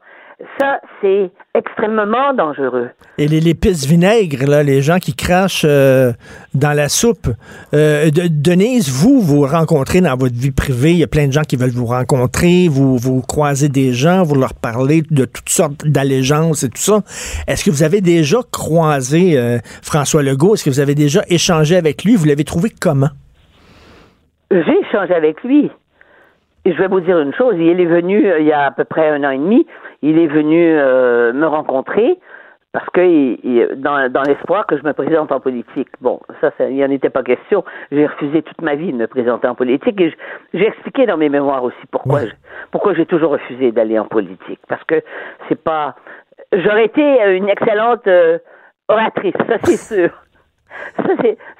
ça, c'est extrêmement dangereux. Et les l'épice vinaigre, là, les gens qui crachent euh, dans la soupe. Euh, Denise, vous, vous rencontrez dans votre vie privée, il y a plein de gens qui veulent vous rencontrer, vous, vous croisez des gens, vous leur parlez de toutes sortes d'allégeances et tout ça. Est-ce que vous avez déjà croisé euh, François Legault? Est-ce que vous avez déjà échangé avec lui? Vous l'avez trouvé comment? J'ai échangé avec lui. Et je vais vous dire une chose, il est venu euh, il y a à peu près un an et demi, il est venu euh, me rencontrer parce que dans, dans l'espoir que je me présente en politique. Bon, ça, ça il n'y en était pas question. J'ai refusé toute ma vie de me présenter en politique et j'ai expliqué dans mes mémoires aussi pourquoi pourquoi j'ai toujours refusé d'aller en politique. Parce que c'est pas j'aurais été une excellente euh, oratrice, ça c'est sûr.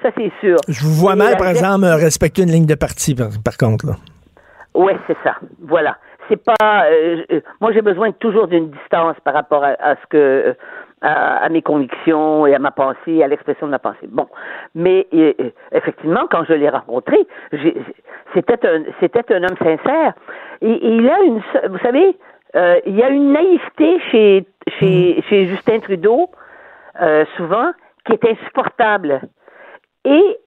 Ça, c'est sûr. Je vous vois mal, par exemple, respecter une ligne de parti, par, contre. Là. Oui, c'est ça. Voilà. C'est pas. Euh, moi, j'ai besoin toujours d'une distance par rapport à, ce que. À, mes convictions et à ma pensée, à l'expression de ma pensée. Bon, mais effectivement, quand je l'ai rencontré, c'était un, c'était un homme sincère. Et, il a une, vous savez, euh, il y a une naïveté chez chez, mm. chez Justin Trudeau, euh, souvent, qui est insupportable. Et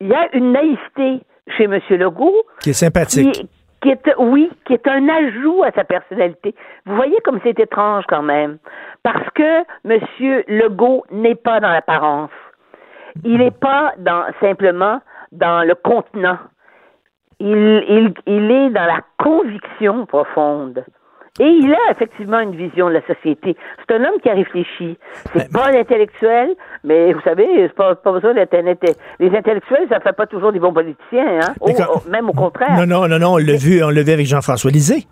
il y a une naïveté chez M. Legault. Qui est sympathique. Qui, est, oui, qui est un ajout à sa personnalité. Vous voyez comme c'est étrange quand même. Parce que M. Legault n'est pas dans l'apparence. Il n'est pas dans, simplement dans le contenant. Il, il, il est dans la conviction profonde. Et il a effectivement une vision de la société. C'est un homme qui a réfléchi. C'est pas un intellectuel, mais vous savez, c'est pas, pas besoin d'être Les intellectuels, ça fait pas toujours des bons politiciens, hein? même au contraire. Non, non, non, non, on l'a vu, on l'a vu avec Jean-François Lisée.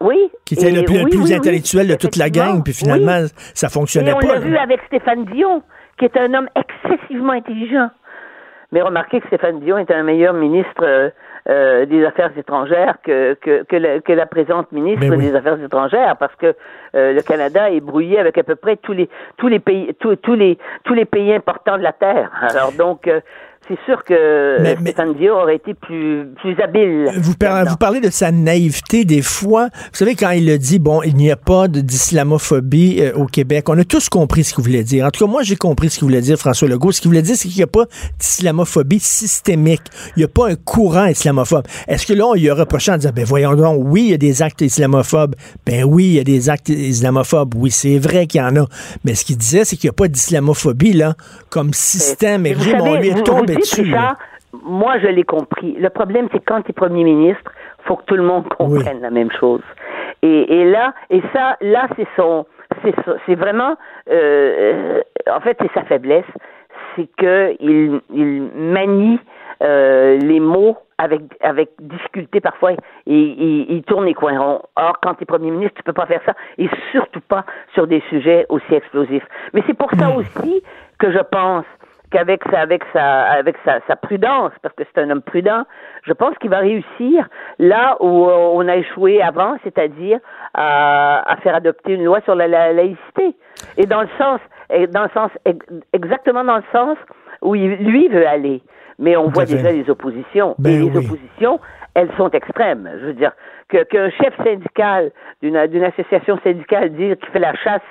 Oui. Qui était le plus, intellectuel de toute la gang, puis finalement, ça fonctionnait Et on pas. On l'a vu avec Stéphane Dion, qui est un homme excessivement intelligent. Mais remarquez que Stéphane Dion est un meilleur ministre euh, des Affaires étrangères que, que, que, la, que la présente ministre des Affaires étrangères, parce que euh, le Canada est brouillé avec à peu près tous les tous les pays tous, tous les tous les pays importants de la terre. Alors donc euh, c'est sûr que Stéphane Dion aurait été plus, plus habile. Vous, vous, parlez de sa naïveté des fois. Vous savez, quand il a dit, bon, il n'y a pas d'islamophobie euh, au Québec, on a tous compris ce qu'il voulait dire. En tout cas, moi, j'ai compris ce qu'il voulait dire, François Legault. Ce qu'il voulait dire, c'est qu'il n'y a pas d'islamophobie systémique. Il n'y a pas un courant islamophobe. Est-ce que là, on lui a reproché en disant, ben voyons donc, oui, il y a des actes islamophobes. Ben oui, il y a des actes islamophobes. Oui, c'est vrai qu'il y en a. Mais ce qu'il disait, c'est qu'il n'y a pas d'islamophobie, là, comme système et. On lui est tombé dessus. moi, je l'ai compris. Le problème, c'est quand tu es premier ministre, faut que tout le monde comprenne la même chose. Et, et, là, et ça, là, c'est son, c'est vraiment, euh, en fait, c'est sa faiblesse, c'est que il, il manie euh, les mots avec avec difficulté parfois et il, tourne les coins ronds. Or, quand tu es premier ministre, tu peux pas faire ça et surtout pas sur des sujets aussi explosifs. Mais c'est pour ça hmm. aussi que je pense qu'avec sa avec sa avec sa, sa prudence, parce que c'est un homme prudent, je pense qu'il va réussir là où on a échoué avant, c'est-à-dire à, à, faire adopter une loi sur la, laïcité. Et dans le sens, dans le sens exactement dans le sens où il, lui veut aller mais on voit déjà les oppositions. Ben et les oppositions, elles sont extrêmes. Je veux dire, qu'un chef syndical d'une association syndicale dise qu'il fait la chasse,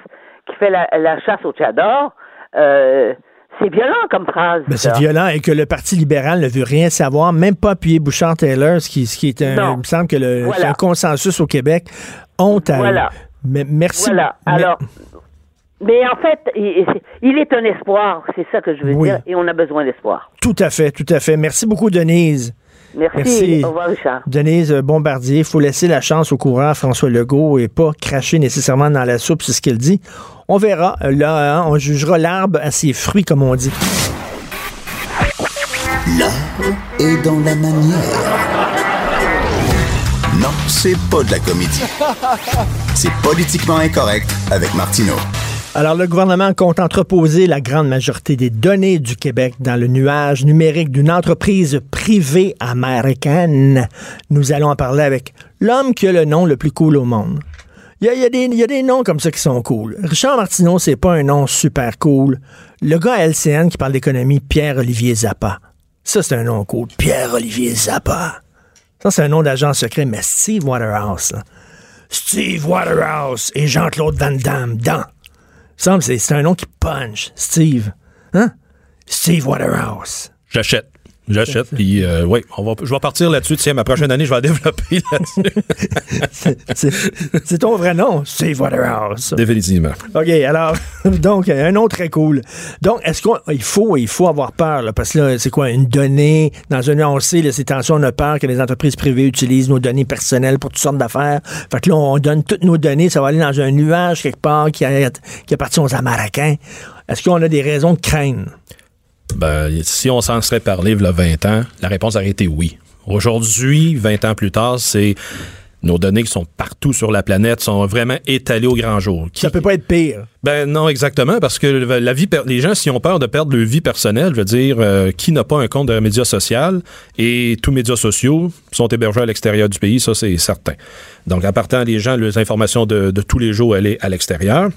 qui fait la, chasse au tchador, euh, c'est violent comme phrase. Ben, c'est violent et que le Parti libéral ne veut rien savoir, même pas appuyer Bouchard-Taylor, ce qui, ce qui est un, il me semble que le un consensus au Québec. Honte à voilà. Mais merci. Voilà. Alors, mais en fait, il est un espoir, c'est ça que je veux dire, et on a besoin d'espoir. Tout à fait, tout à fait. Merci beaucoup, Denise. Merci. Au revoir, Richard. Denise Bombardier, il faut laisser la chance au courant à François Legault et pas cracher nécessairement dans la soupe, c'est ce qu'il dit. On verra. Là, hein, on jugera l'arbre à ses fruits, comme on dit. L'art est dans la manière. Non, c'est pas de la comédie. C'est politiquement incorrect avec Martineau. Alors, le gouvernement compte entreposer la grande majorité des données du Québec dans le nuage numérique d'une entreprise privée américaine. Nous allons en parler avec l'homme qui a le nom le plus cool au monde. Il y, a, des, noms comme ça qui sont cool. Richard Martineau, c'est pas un nom super cool. Le gars à LCN qui parle d'économie, Pierre-Olivier Zappa. Ça, c'est un nom cool. Pierre-Olivier Zappa. Ça, c'est un nom d'agent secret, mais Steve Waterhouse. Steve Waterhouse et Jean-Claude Van Damme dans c'est un nom qui punch. Steve. Hein? Steve Waterhouse. J'achète. J'achète, puis euh, oui, on va, je vais partir là-dessus. Tiens, ma prochaine année, je vais développer là-dessus. c'est ton vrai nom, Steve Waterhouse. Définitivement. OK, alors, donc, un nom très cool. Donc, est-ce qu'il faut, il faut avoir peur, là, parce que là, c'est quoi, une donnée, dans un on sait, là, ces tensions, on a peur que les entreprises privées utilisent nos données personnelles pour toutes sortes d'affaires. Fait que là, on donne toutes nos données, ça va aller dans un nuage quelque part qui, qui appartient aux Américains. Est-ce qu'on a des raisons de craindre? Ben, si on s'en serait parlé il y a 20 ans, la réponse aurait été oui. Aujourd'hui, 20 ans plus tard, c'est nos données qui sont partout sur la planète sont vraiment étalées au grand jour. Ça peut pas être pire. Ben non, exactement, parce que la vie, les gens, s'ils ont peur de perdre leur vie personnelle, je veux dire, euh, qui n'a pas un compte de média social? Et tous médias sociaux sont hébergés à l'extérieur du pays, ça c'est certain. Donc, en partant, les gens, les informations de, de tous les jours, elle est à l'extérieur.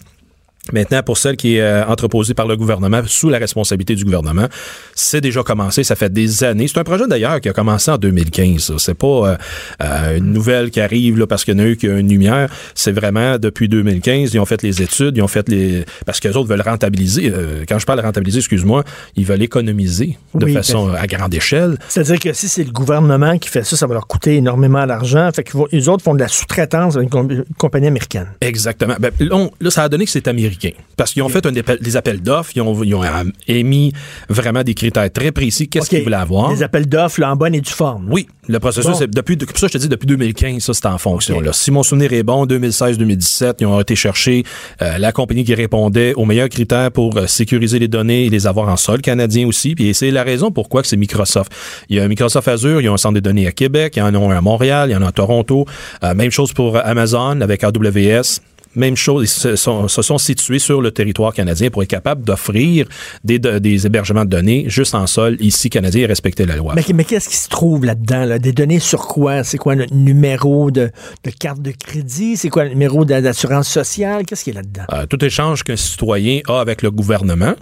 Maintenant, pour celle qui est euh, entreposée par le gouvernement, sous la responsabilité du gouvernement, c'est déjà commencé, ça fait des années. C'est un projet d'ailleurs qui a commencé en 2015. C'est pas euh, euh, une nouvelle qui arrive là, parce qu'il y en a eu une lumière. C'est vraiment depuis 2015, ils ont fait les études, ils ont fait les... Parce que les autres veulent rentabiliser. quand je parle rentabiliser, excuse-moi, ils veulent économiser de façon à grande échelle. C'est-à-dire que si c'est le gouvernement qui fait ça, ça va leur coûter énormément d'argent. Fait que les autres font de la sous-traitance avec une, compagnie américaine. Exactement. Ben, là, ça a donné que c'est américain parce qu'ils ont fait un des appels d'offres, ils ont, euh, émis vraiment des critères très précis. Qu'est-ce qu'ils voulaient avoir? Des appels d'offres en bonne et due forme. Oui, le processus, c'est depuis, ça, je te dis, depuis 2015, ça, c'est en fonction. Si mon souvenir est bon, 2016-2017, ils ont été chercher euh, la compagnie qui répondait aux meilleurs critères pour euh, sécuriser les données et les avoir en sol canadien aussi. Puis c'est la raison pourquoi c'est Microsoft. Il y a Microsoft Azure, ils ont un centre de données à Québec, il y en a un à Montréal, il y en a à Toronto. même chose pour Amazon avec AWS. Même chose, ils se sont, situés sur le territoire canadien pour être capables d'offrir des, des, hébergements de données juste en sol, ici, canadien, et respecter la loi. Mais, mais qu'est-ce qui se trouve là-dedans? Des données sur quoi? C'est quoi le numéro de, de carte de crédit? C'est quoi le numéro d'assurance sociale? Qu'est-ce qui est là-dedans? Euh, tout échange qu'un citoyen a avec le gouvernement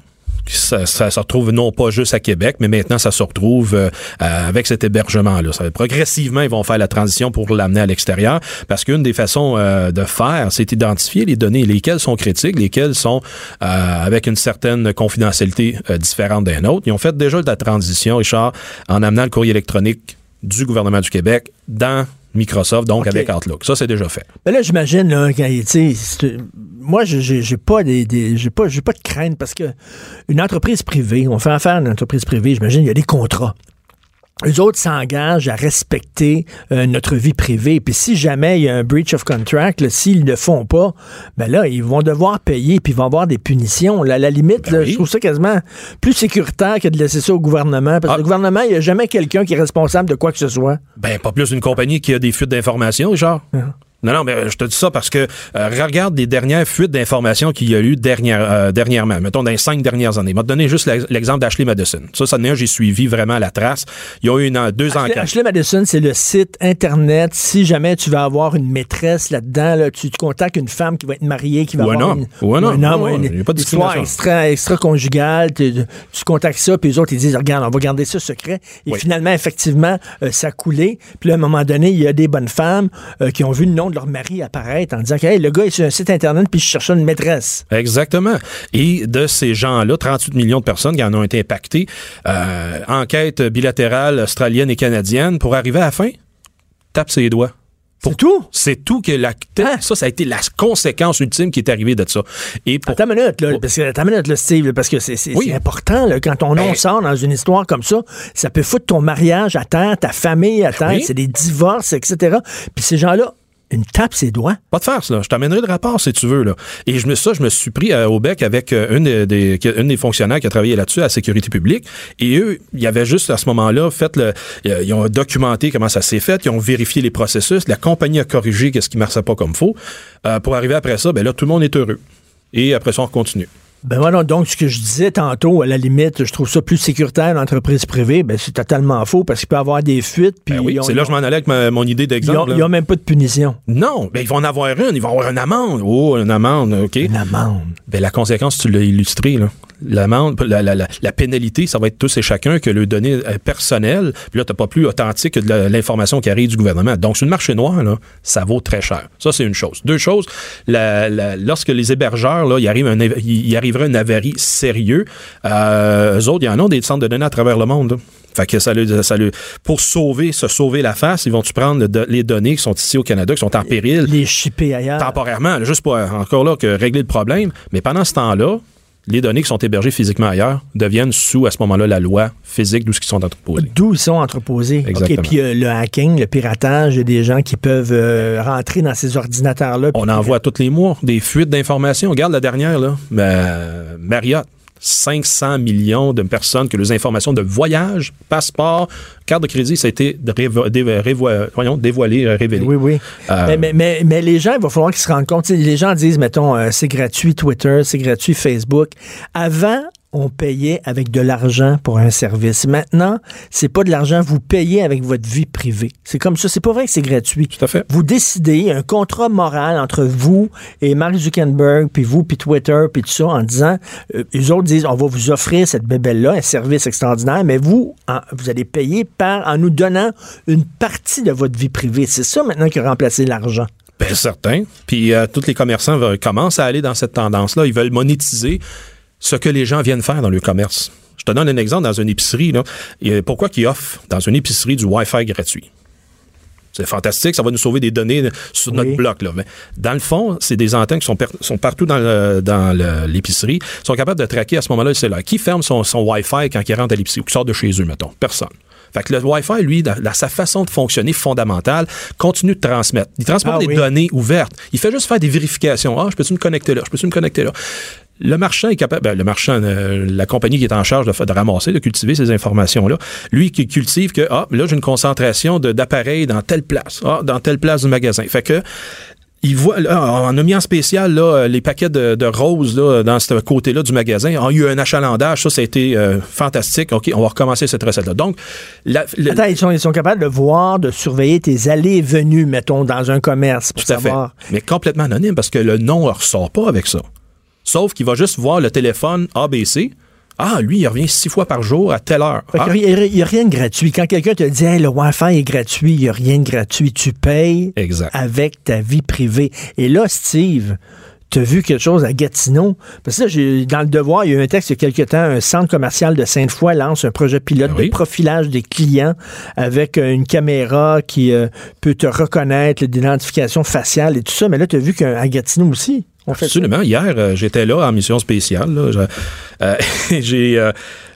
Ça, ça se retrouve non pas juste à Québec, mais maintenant ça se retrouve euh, euh, avec cet hébergement-là. Progressivement, ils vont faire la transition pour l'amener à l'extérieur, parce qu'une des façons euh, de faire, c'est identifier les données, lesquelles sont critiques, lesquelles sont avec une certaine confidentialité différente d'un autre. Ils ont fait déjà de la transition, Richard, en amenant le courrier électronique du gouvernement du Québec dans Microsoft, donc avec Outlook. Ça, c'est déjà fait. Mais là, j'imagine, là, moi, j'ai pas des, j'ai pas, j'ai pas de crainte parce que une entreprise privée, on fait affaire à une entreprise privée, j'imagine, il y a des contrats eux autres s'engagent à respecter euh, notre vie privée. Puis si jamais il y a un breach of contract, s'ils ne le font pas, ben là, ils vont devoir payer, puis ils vont avoir des punitions. Là, à la limite, ben je trouve ça quasiment plus sécuritaire que de laisser ça au gouvernement. Parce que ah. le gouvernement, il n'y a jamais quelqu'un qui est responsable de quoi que ce soit. Ben, pas plus une compagnie qui a des fuites d'informations, genre. Ah. Non, non, mais je te dis ça parce que euh, regarde les dernières fuites d'informations qu'il y a eu dernière, euh, dernièrement, mettons dans les cinq dernières années. Je vais te donner juste l'exemple d'Ashley Madison. Ça, ça j'ai suivi vraiment la trace. Il y a eu une, deux Ashley, enquêtes. Ashley Madison, c'est le site Internet. Si jamais tu veux avoir une maîtresse là-dedans, là, tu, contactes une femme qui va être mariée, qui va ou avoir un une, ou un homme. Un homme une, pas histoire extra, extra conjugale. Tu, tu, contactes ça, puis les autres, ils disent, regarde, on va garder ça secret. Et finalement, effectivement, euh, ça a coulé. Puis là, à un moment donné, il y a des bonnes femmes qui ont vu le nom de leur mari apparaître en disant que le gars est sur un site Internet puis je cherche une maîtresse. Exactement. Et de ces gens-là, 38 millions de personnes qui en ont été impactées, euh, enquête bilatérale australienne et canadienne, pour arriver à la fin, tape ses doigts. C'est tout? C'est tout que la, hein? ça, ça a été la conséquence ultime qui est arrivée de ça. Et pour... Attends une minute, là, parce que, attends minute, là, Steve, parce que c'est important, là, quand ton nom ben sort dans une histoire comme ça, ça peut foutre ton mariage à terre, ta famille à terre, c'est des divorces, etc. Puis ces gens-là une tape ses doigts. Pas de farce, là. Je t'amènerai le rapport si tu veux, là. Et je me, ça, je me suis pris euh, au bec avec euh, une, des, fonctionnaires qui a travaillé là-dessus à la sécurité publique. Et eux, il y avait juste à ce moment-là fait le, ils ont documenté comment ça s'est fait, ils ont vérifié les processus, la compagnie a corrigé qu'est-ce qui marchait pas comme faux. Euh, pour arriver après ça, ben là, tout le monde est heureux. Et après ça, on continue. Ben voilà, donc ce que je disais tantôt, à la limite, je trouve ça plus sécuritaire l'entreprise privée, ben c'est totalement faux parce qu'il peut y avoir des fuites. Puis ben oui, c'est là que je m'en allais avec mon idée d'exemple. Il n'y a, même pas de punition. Non, ben ils vont en avoir une, ils vont avoir une amende. Oh, une amende, OK. Une amende. Ben la conséquence, tu l'as illustré, là l'amende, la, la, la, pénalité, ça va être tous et chacun que le données euh, personnel, puis là, tu pas plus authentique que de l'information qui arrive du gouvernement. Donc, sur le marché noir, là, ça vaut très cher. Ça, c'est une chose. Deux choses, lorsque les hébergeurs, là, il, arrive un, il arrivera un avarie sérieux, euh, eux autres, il y en a des centres de données à travers le monde. Fait que ça, ça pour sauver, se sauver la face, ils vont-tu prendre les données qui sont ici au Canada, qui sont en péril? Les chipper ailleurs. Temporairement, juste pour encore là que régler le problème. Mais pendant ce temps-là, les données qui sont hébergées physiquement ailleurs deviennent sous, à ce moment-là, la loi physique d'où ils sont entreposés. D'où ils sont entreposés. Exactement. Puis euh, le hacking, le piratage, il y a des gens qui peuvent euh, rentrer dans ces ordinateurs-là. On en voit tous les mois des fuites d'informations. Regarde la dernière, là. Ben, Marriott 500 millions de personnes que les informations de voyage, passeport, carte de crédit, ça a été dévoilé, euh, révélé. Oui, oui. Euh, mais, mais, mais, les gens, il va falloir qu'ils se rendent compte. Les gens disent, mettons, euh, c'est gratuit Twitter, c'est gratuit Facebook. Avant, on payait avec de l'argent pour un service. Maintenant, c'est pas de l'argent, vous payez avec votre vie privée. C'est comme ça. C'est pas vrai que c'est gratuit. Tout à fait. Vous décidez un contrat moral entre vous et Mark Zuckerberg, puis vous, puis Twitter, puis tout ça, en disant, euh, les autres disent, on va vous offrir cette bébelle-là, un service extraordinaire, mais vous, vous allez payer par, en nous donnant une partie de votre vie privée. C'est ça maintenant qui a remplacé l'argent. Bien certain. Puis euh, tous les commerçants commencent à aller dans cette tendance-là. Ils veulent monétiser ce que les gens viennent faire dans le commerce. Je te donne un exemple dans une épicerie. Là. pourquoi qu'ils offrent dans une épicerie du Wi-Fi gratuit? C'est fantastique, ça va nous sauver des données sur notre bloc. Là. Mais dans le fond, c'est des antennes qui sont, sont partout dans l'épicerie, Ils sont capables de traquer à ce moment-là c'est là. Qui ferme son, Wi-Fi quand il rentre à l'épicerie ou qui sort de chez eux, mettons? Personne. Fait que le Wi-Fi, lui, dans, sa façon de fonctionner fondamentale, continue de transmettre. Il transmet ah des données ouvertes. Il fait juste faire des vérifications. Ah, je peux-tu me connecter là? Je peux-tu me connecter là? Le marchand est capable, ben, le marchand, euh, la compagnie qui est en charge de, de, ramasser, de cultiver ces informations-là, lui qui cultive que, ah, là, j'ai une concentration d'appareils dans telle place, ah, dans telle place du magasin. Fait que, il voit, on a mis en spécial là, les paquets de, roses là, dans ce côté-là du magasin. On a eu un achalandage, ça, ça a été euh, fantastique. OK, on va recommencer cette recette-là. Donc, Attends, ils sont, ils sont, capables de voir, de surveiller tes allées et venues, mettons, dans un commerce. Pour Tout à fait. Mais complètement anonyme parce que le nom ne ressort pas avec ça. Sauf qu'il va juste voir le téléphone ABC. Ah, lui, il revient six fois par jour à telle heure. Ah, Il n'y a, rien de gratuit. Quand quelqu'un te dit hey, le Wi-Fi est gratuit, il n'y a rien de gratuit. Tu payes Exact. avec ta vie privée. Et là, Steve, tu as vu quelque chose à Gatineau? Parce que là, dans le devoir, il y a eu un texte il y a quelque temps, un centre commercial de Sainte-Foy lance un projet pilote oui. de profilage des clients avec euh, une caméra qui euh, peut te reconnaître, l'identification faciale et tout ça. Mais là, tu as vu qu'à Gatineau aussi, on fait ça. Absolument. Hier, euh, j'étais là en mission spéciale. euh, j'ai euh,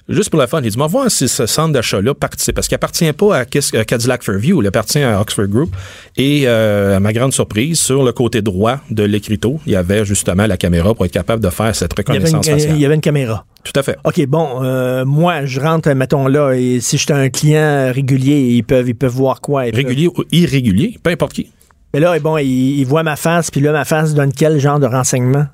juste pour la fun, j'ai dit, voir si ce centre d'achat-là participe, parce qu'il appartient pas à à Cadillac Fairview, il appartient à Oxford Group. Et euh, à ma grande surprise, sur le côté droit de l'écriteau, il y avait justement la caméra pour être capable de faire cette Il y, avait reconnaissance une, faciale. il y avait une caméra. Tout à fait. OK, bon, euh, moi, je rentre, mettons là, et si j'étais un client régulier, ils peuvent, ils peuvent voir quoi? Ils peuvent- Régulier ou irrégulier, peu importe qui. Mais là, bon, ils, ils voient ma face, puis là, ma face donne quel genre de renseignement?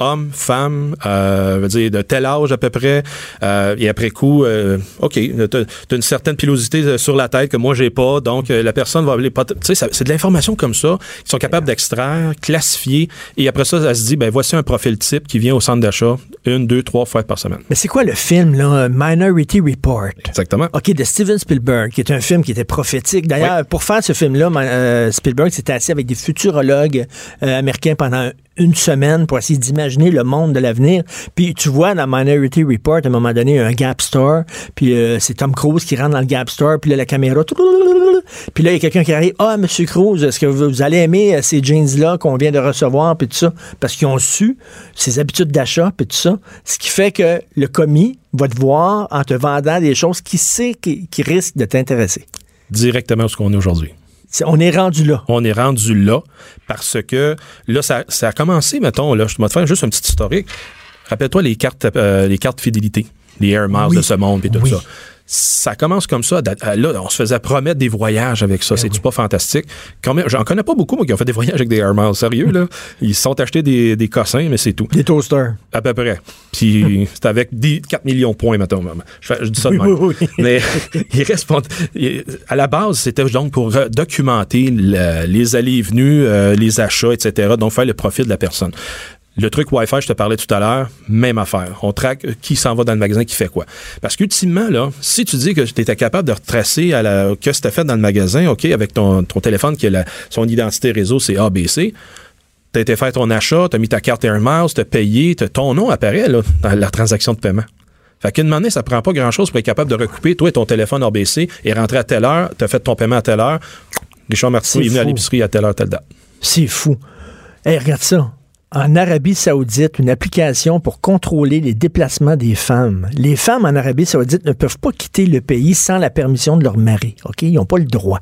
Homme, femme, euh, veut dire de tel âge à peu près, euh, et après coup, euh, ok, t'as une certaine pilosité euh, sur la tête que moi j'ai pas, donc euh, la personne va aller, tu sais, c'est de l'information comme ça, ils sont capables d'extraire, classifier, et après ça, ça se dit, ben voici un profil type qui vient au centre d'achat une, deux, trois fois par semaine. Mais c'est quoi le film, là? Minority Report? Exactement. OK, de Steven Spielberg, qui est un film qui était prophétique. D'ailleurs, pour faire ce film-là, euh, Spielberg s'était assis avec des futurologues euh, américains pendant une semaine pour essayer d'imaginer le monde de l'avenir. Puis tu vois dans Minority Report, à un moment donné, un Gap Store, puis euh, c'est Tom Cruise qui rentre dans le Gap Store, puis là, la caméra... Puis là, il y a quelqu'un qui arrive. Ah, Monsieur Cruz, est-ce que vous, allez aimer euh, ces jeans-là qu'on vient de recevoir, puis tout ça? Parce qu'ils ont su ses habitudes d'achat, puis tout ça. Ce qui fait que le commis va te voir en te vendant des choses qui sait qui, qui risquent de t'intéresser. Directement où ce qu'on est aujourd'hui. On est rendu là. On est rendu là parce que là, ça, ça a commencé, mettons, là, je vais te faire juste un petit historique. Rappelle-toi les cartes, euh, les cartes fidélité, les Air Miles Oui. de ce monde et tout Oui. ça. Ça commence comme ça. Euh, Là, on se faisait promettre des voyages avec Ben ça. C'est-tu pas fantastique? J'en connais pas beaucoup, moi, qui ont fait des voyages avec des Air Miles. Sérieux, là? Ils se sont achetés des, des cossins, mais c'est tout. Des toasters. À peu près. Puis c'est avec 10 4 millions de points, mettons. Je, je dis ça de Oui, même. oui, oui. Mais il reste pas- il- à la base, c'était donc pour documenter le- les allées et venues, euh, les achats, etc. Donc faire le profit de la personne. Le truc Wi-Fi, je te parlais tout à l'heure, même affaire. On traque qui s'en va dans le magasin, qui fait quoi. Parce qu'ultimement, là, si tu dis que tu étais capable de retracer à la, que c'était fait dans le magasin, OK, avec ton, ton téléphone qui a la- son identité réseau, c'est ABC, T'as été faire ton achat, t'as mis ta carte Air Miles, t'as payé, ton nom apparaît là, dans la transaction de paiement. Fait qu'une année, ça prend pas grand-chose pour être capable de recouper, toi et ton téléphone ABC, et rentrer à telle heure, t'as fait ton paiement à telle heure, Richard Martineau C'est est venu à l'épicerie à telle heure, telle date. C'est fou. Hey, regarde ça. En Arabie Saoudite, une application pour contrôler les déplacements des femmes. Les femmes en Arabie Saoudite ne peuvent pas quitter le pays sans la permission de leur mari. OK? Ils n'ont pas le droit.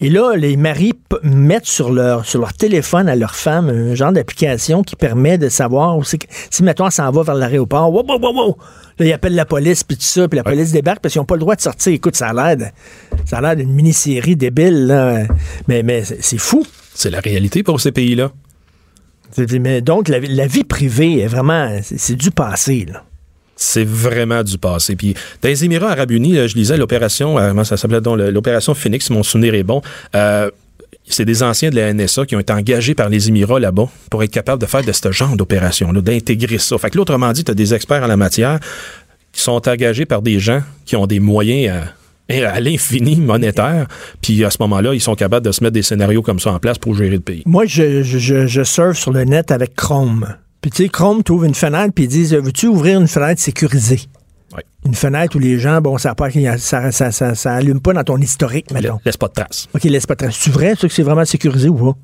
Et là, les maris mettent sur leur, sur leur téléphone à leur femme un genre d'application qui permet de savoir où si, mettons, elle s'en va vers l'aéroport, wow, wow, wow, wow. Là, ils appellent la police, puis tout ça, puis la police débarque parce qu'ils n'ont pas le droit de sortir. Écoute, ça a l'air de- ça a l'air d'une mini-série débile, là. Mais, mais c'est fou. C'est la réalité pour ces pays-là. Mais donc, la, vie privée est vraiment. C'est du passé. C'est vraiment du passé. Puis dans les Émirats arabes unis, là, je lisais l'opération, euh, comment ça l'opération Phoenix, si mon souvenir est bon. Euh, c'est des anciens de la NSA qui ont été engagés par les Émirats là-bas pour être capables de faire de ce genre d'opération-là, d'intégrer ça. Fait que là, autrement dit, tu as des experts en la matière qui sont engagés par des gens qui ont des moyens à, à l'infini monétaire. Puis à ce moment-là, ils sont capables de se mettre des scénarios comme ça en place pour gérer le pays. Moi, je, je, je, surfe sur le net avec Chrome. Puis, tu sais, Chrome t'ouvre une fenêtre, puis ils disent Veux-tu ouvrir une fenêtre sécurisée? Ouais. Une fenêtre où les gens, bon, ça, pas, ça, ça, ça, ça allume pas dans ton historique, mettons. Laisse pas de traces. OK, laisse pas de trace. C'est vrai, ça, que c'est vraiment sécurisé ou pas?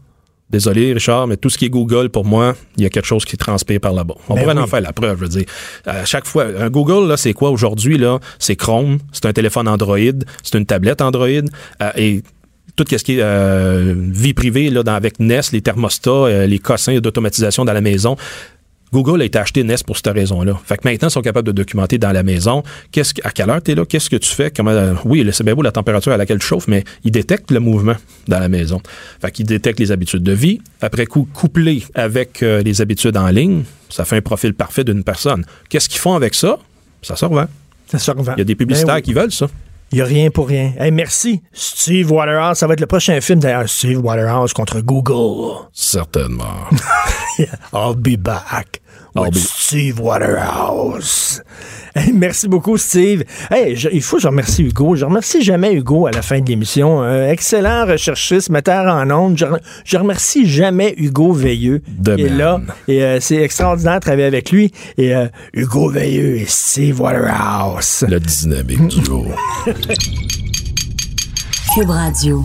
Désolé, Richard, mais tout ce qui est Google, pour moi, il y a quelque chose qui transpire par là-bas. On Ben pourrait oui. en faire la preuve, je veux dire. À chaque fois, un Google, là, c'est quoi aujourd'hui, là? C'est Chrome, c'est un téléphone Android, c'est une tablette Android, euh, et tout ce qui est euh, vie privée, là, dans- avec Nest, les thermostats, euh, les cossins d'automatisation dans la maison. Google a été acheté Nest pour cette raison-là. Fait que maintenant, ils sont capables de documenter dans la maison qu'est-ce que- à quelle heure tu es là, qu'est-ce que tu fais, comment, euh, oui, c'est bien beau la température à laquelle tu chauffes, mais ils détectent le mouvement dans la maison. Fait qu'ils détectent les habitudes de vie. Après coup, couplé avec euh, les habitudes en ligne, ça fait un profil parfait d'une personne. Qu'est-ce qu'ils font avec ça? Ça se revend. Ça se revend. Il y a des publicitaires Ben oui. qui veulent ça. Il n'y a rien pour rien. Hey, merci, Steve Waterhouse. Ça va être le prochain film, d'ailleurs. Steve Waterhouse contre Google. Certainement. I'll be back. Ah, with ben- Steve Waterhouse. Hey, merci beaucoup, Steve. Hey, je- il faut que je remercie Hugo. Je remercie jamais Hugo à la fin de l'émission. Euh, excellent recherchiste, metteur en ondes. Je, re- je remercie jamais Hugo Veilleux De qui est même. là. Et euh, c'est extraordinaire de travailler avec lui. Et euh, Hugo Veilleux et Steve Waterhouse. Le dynamique du jour. Cube Radio.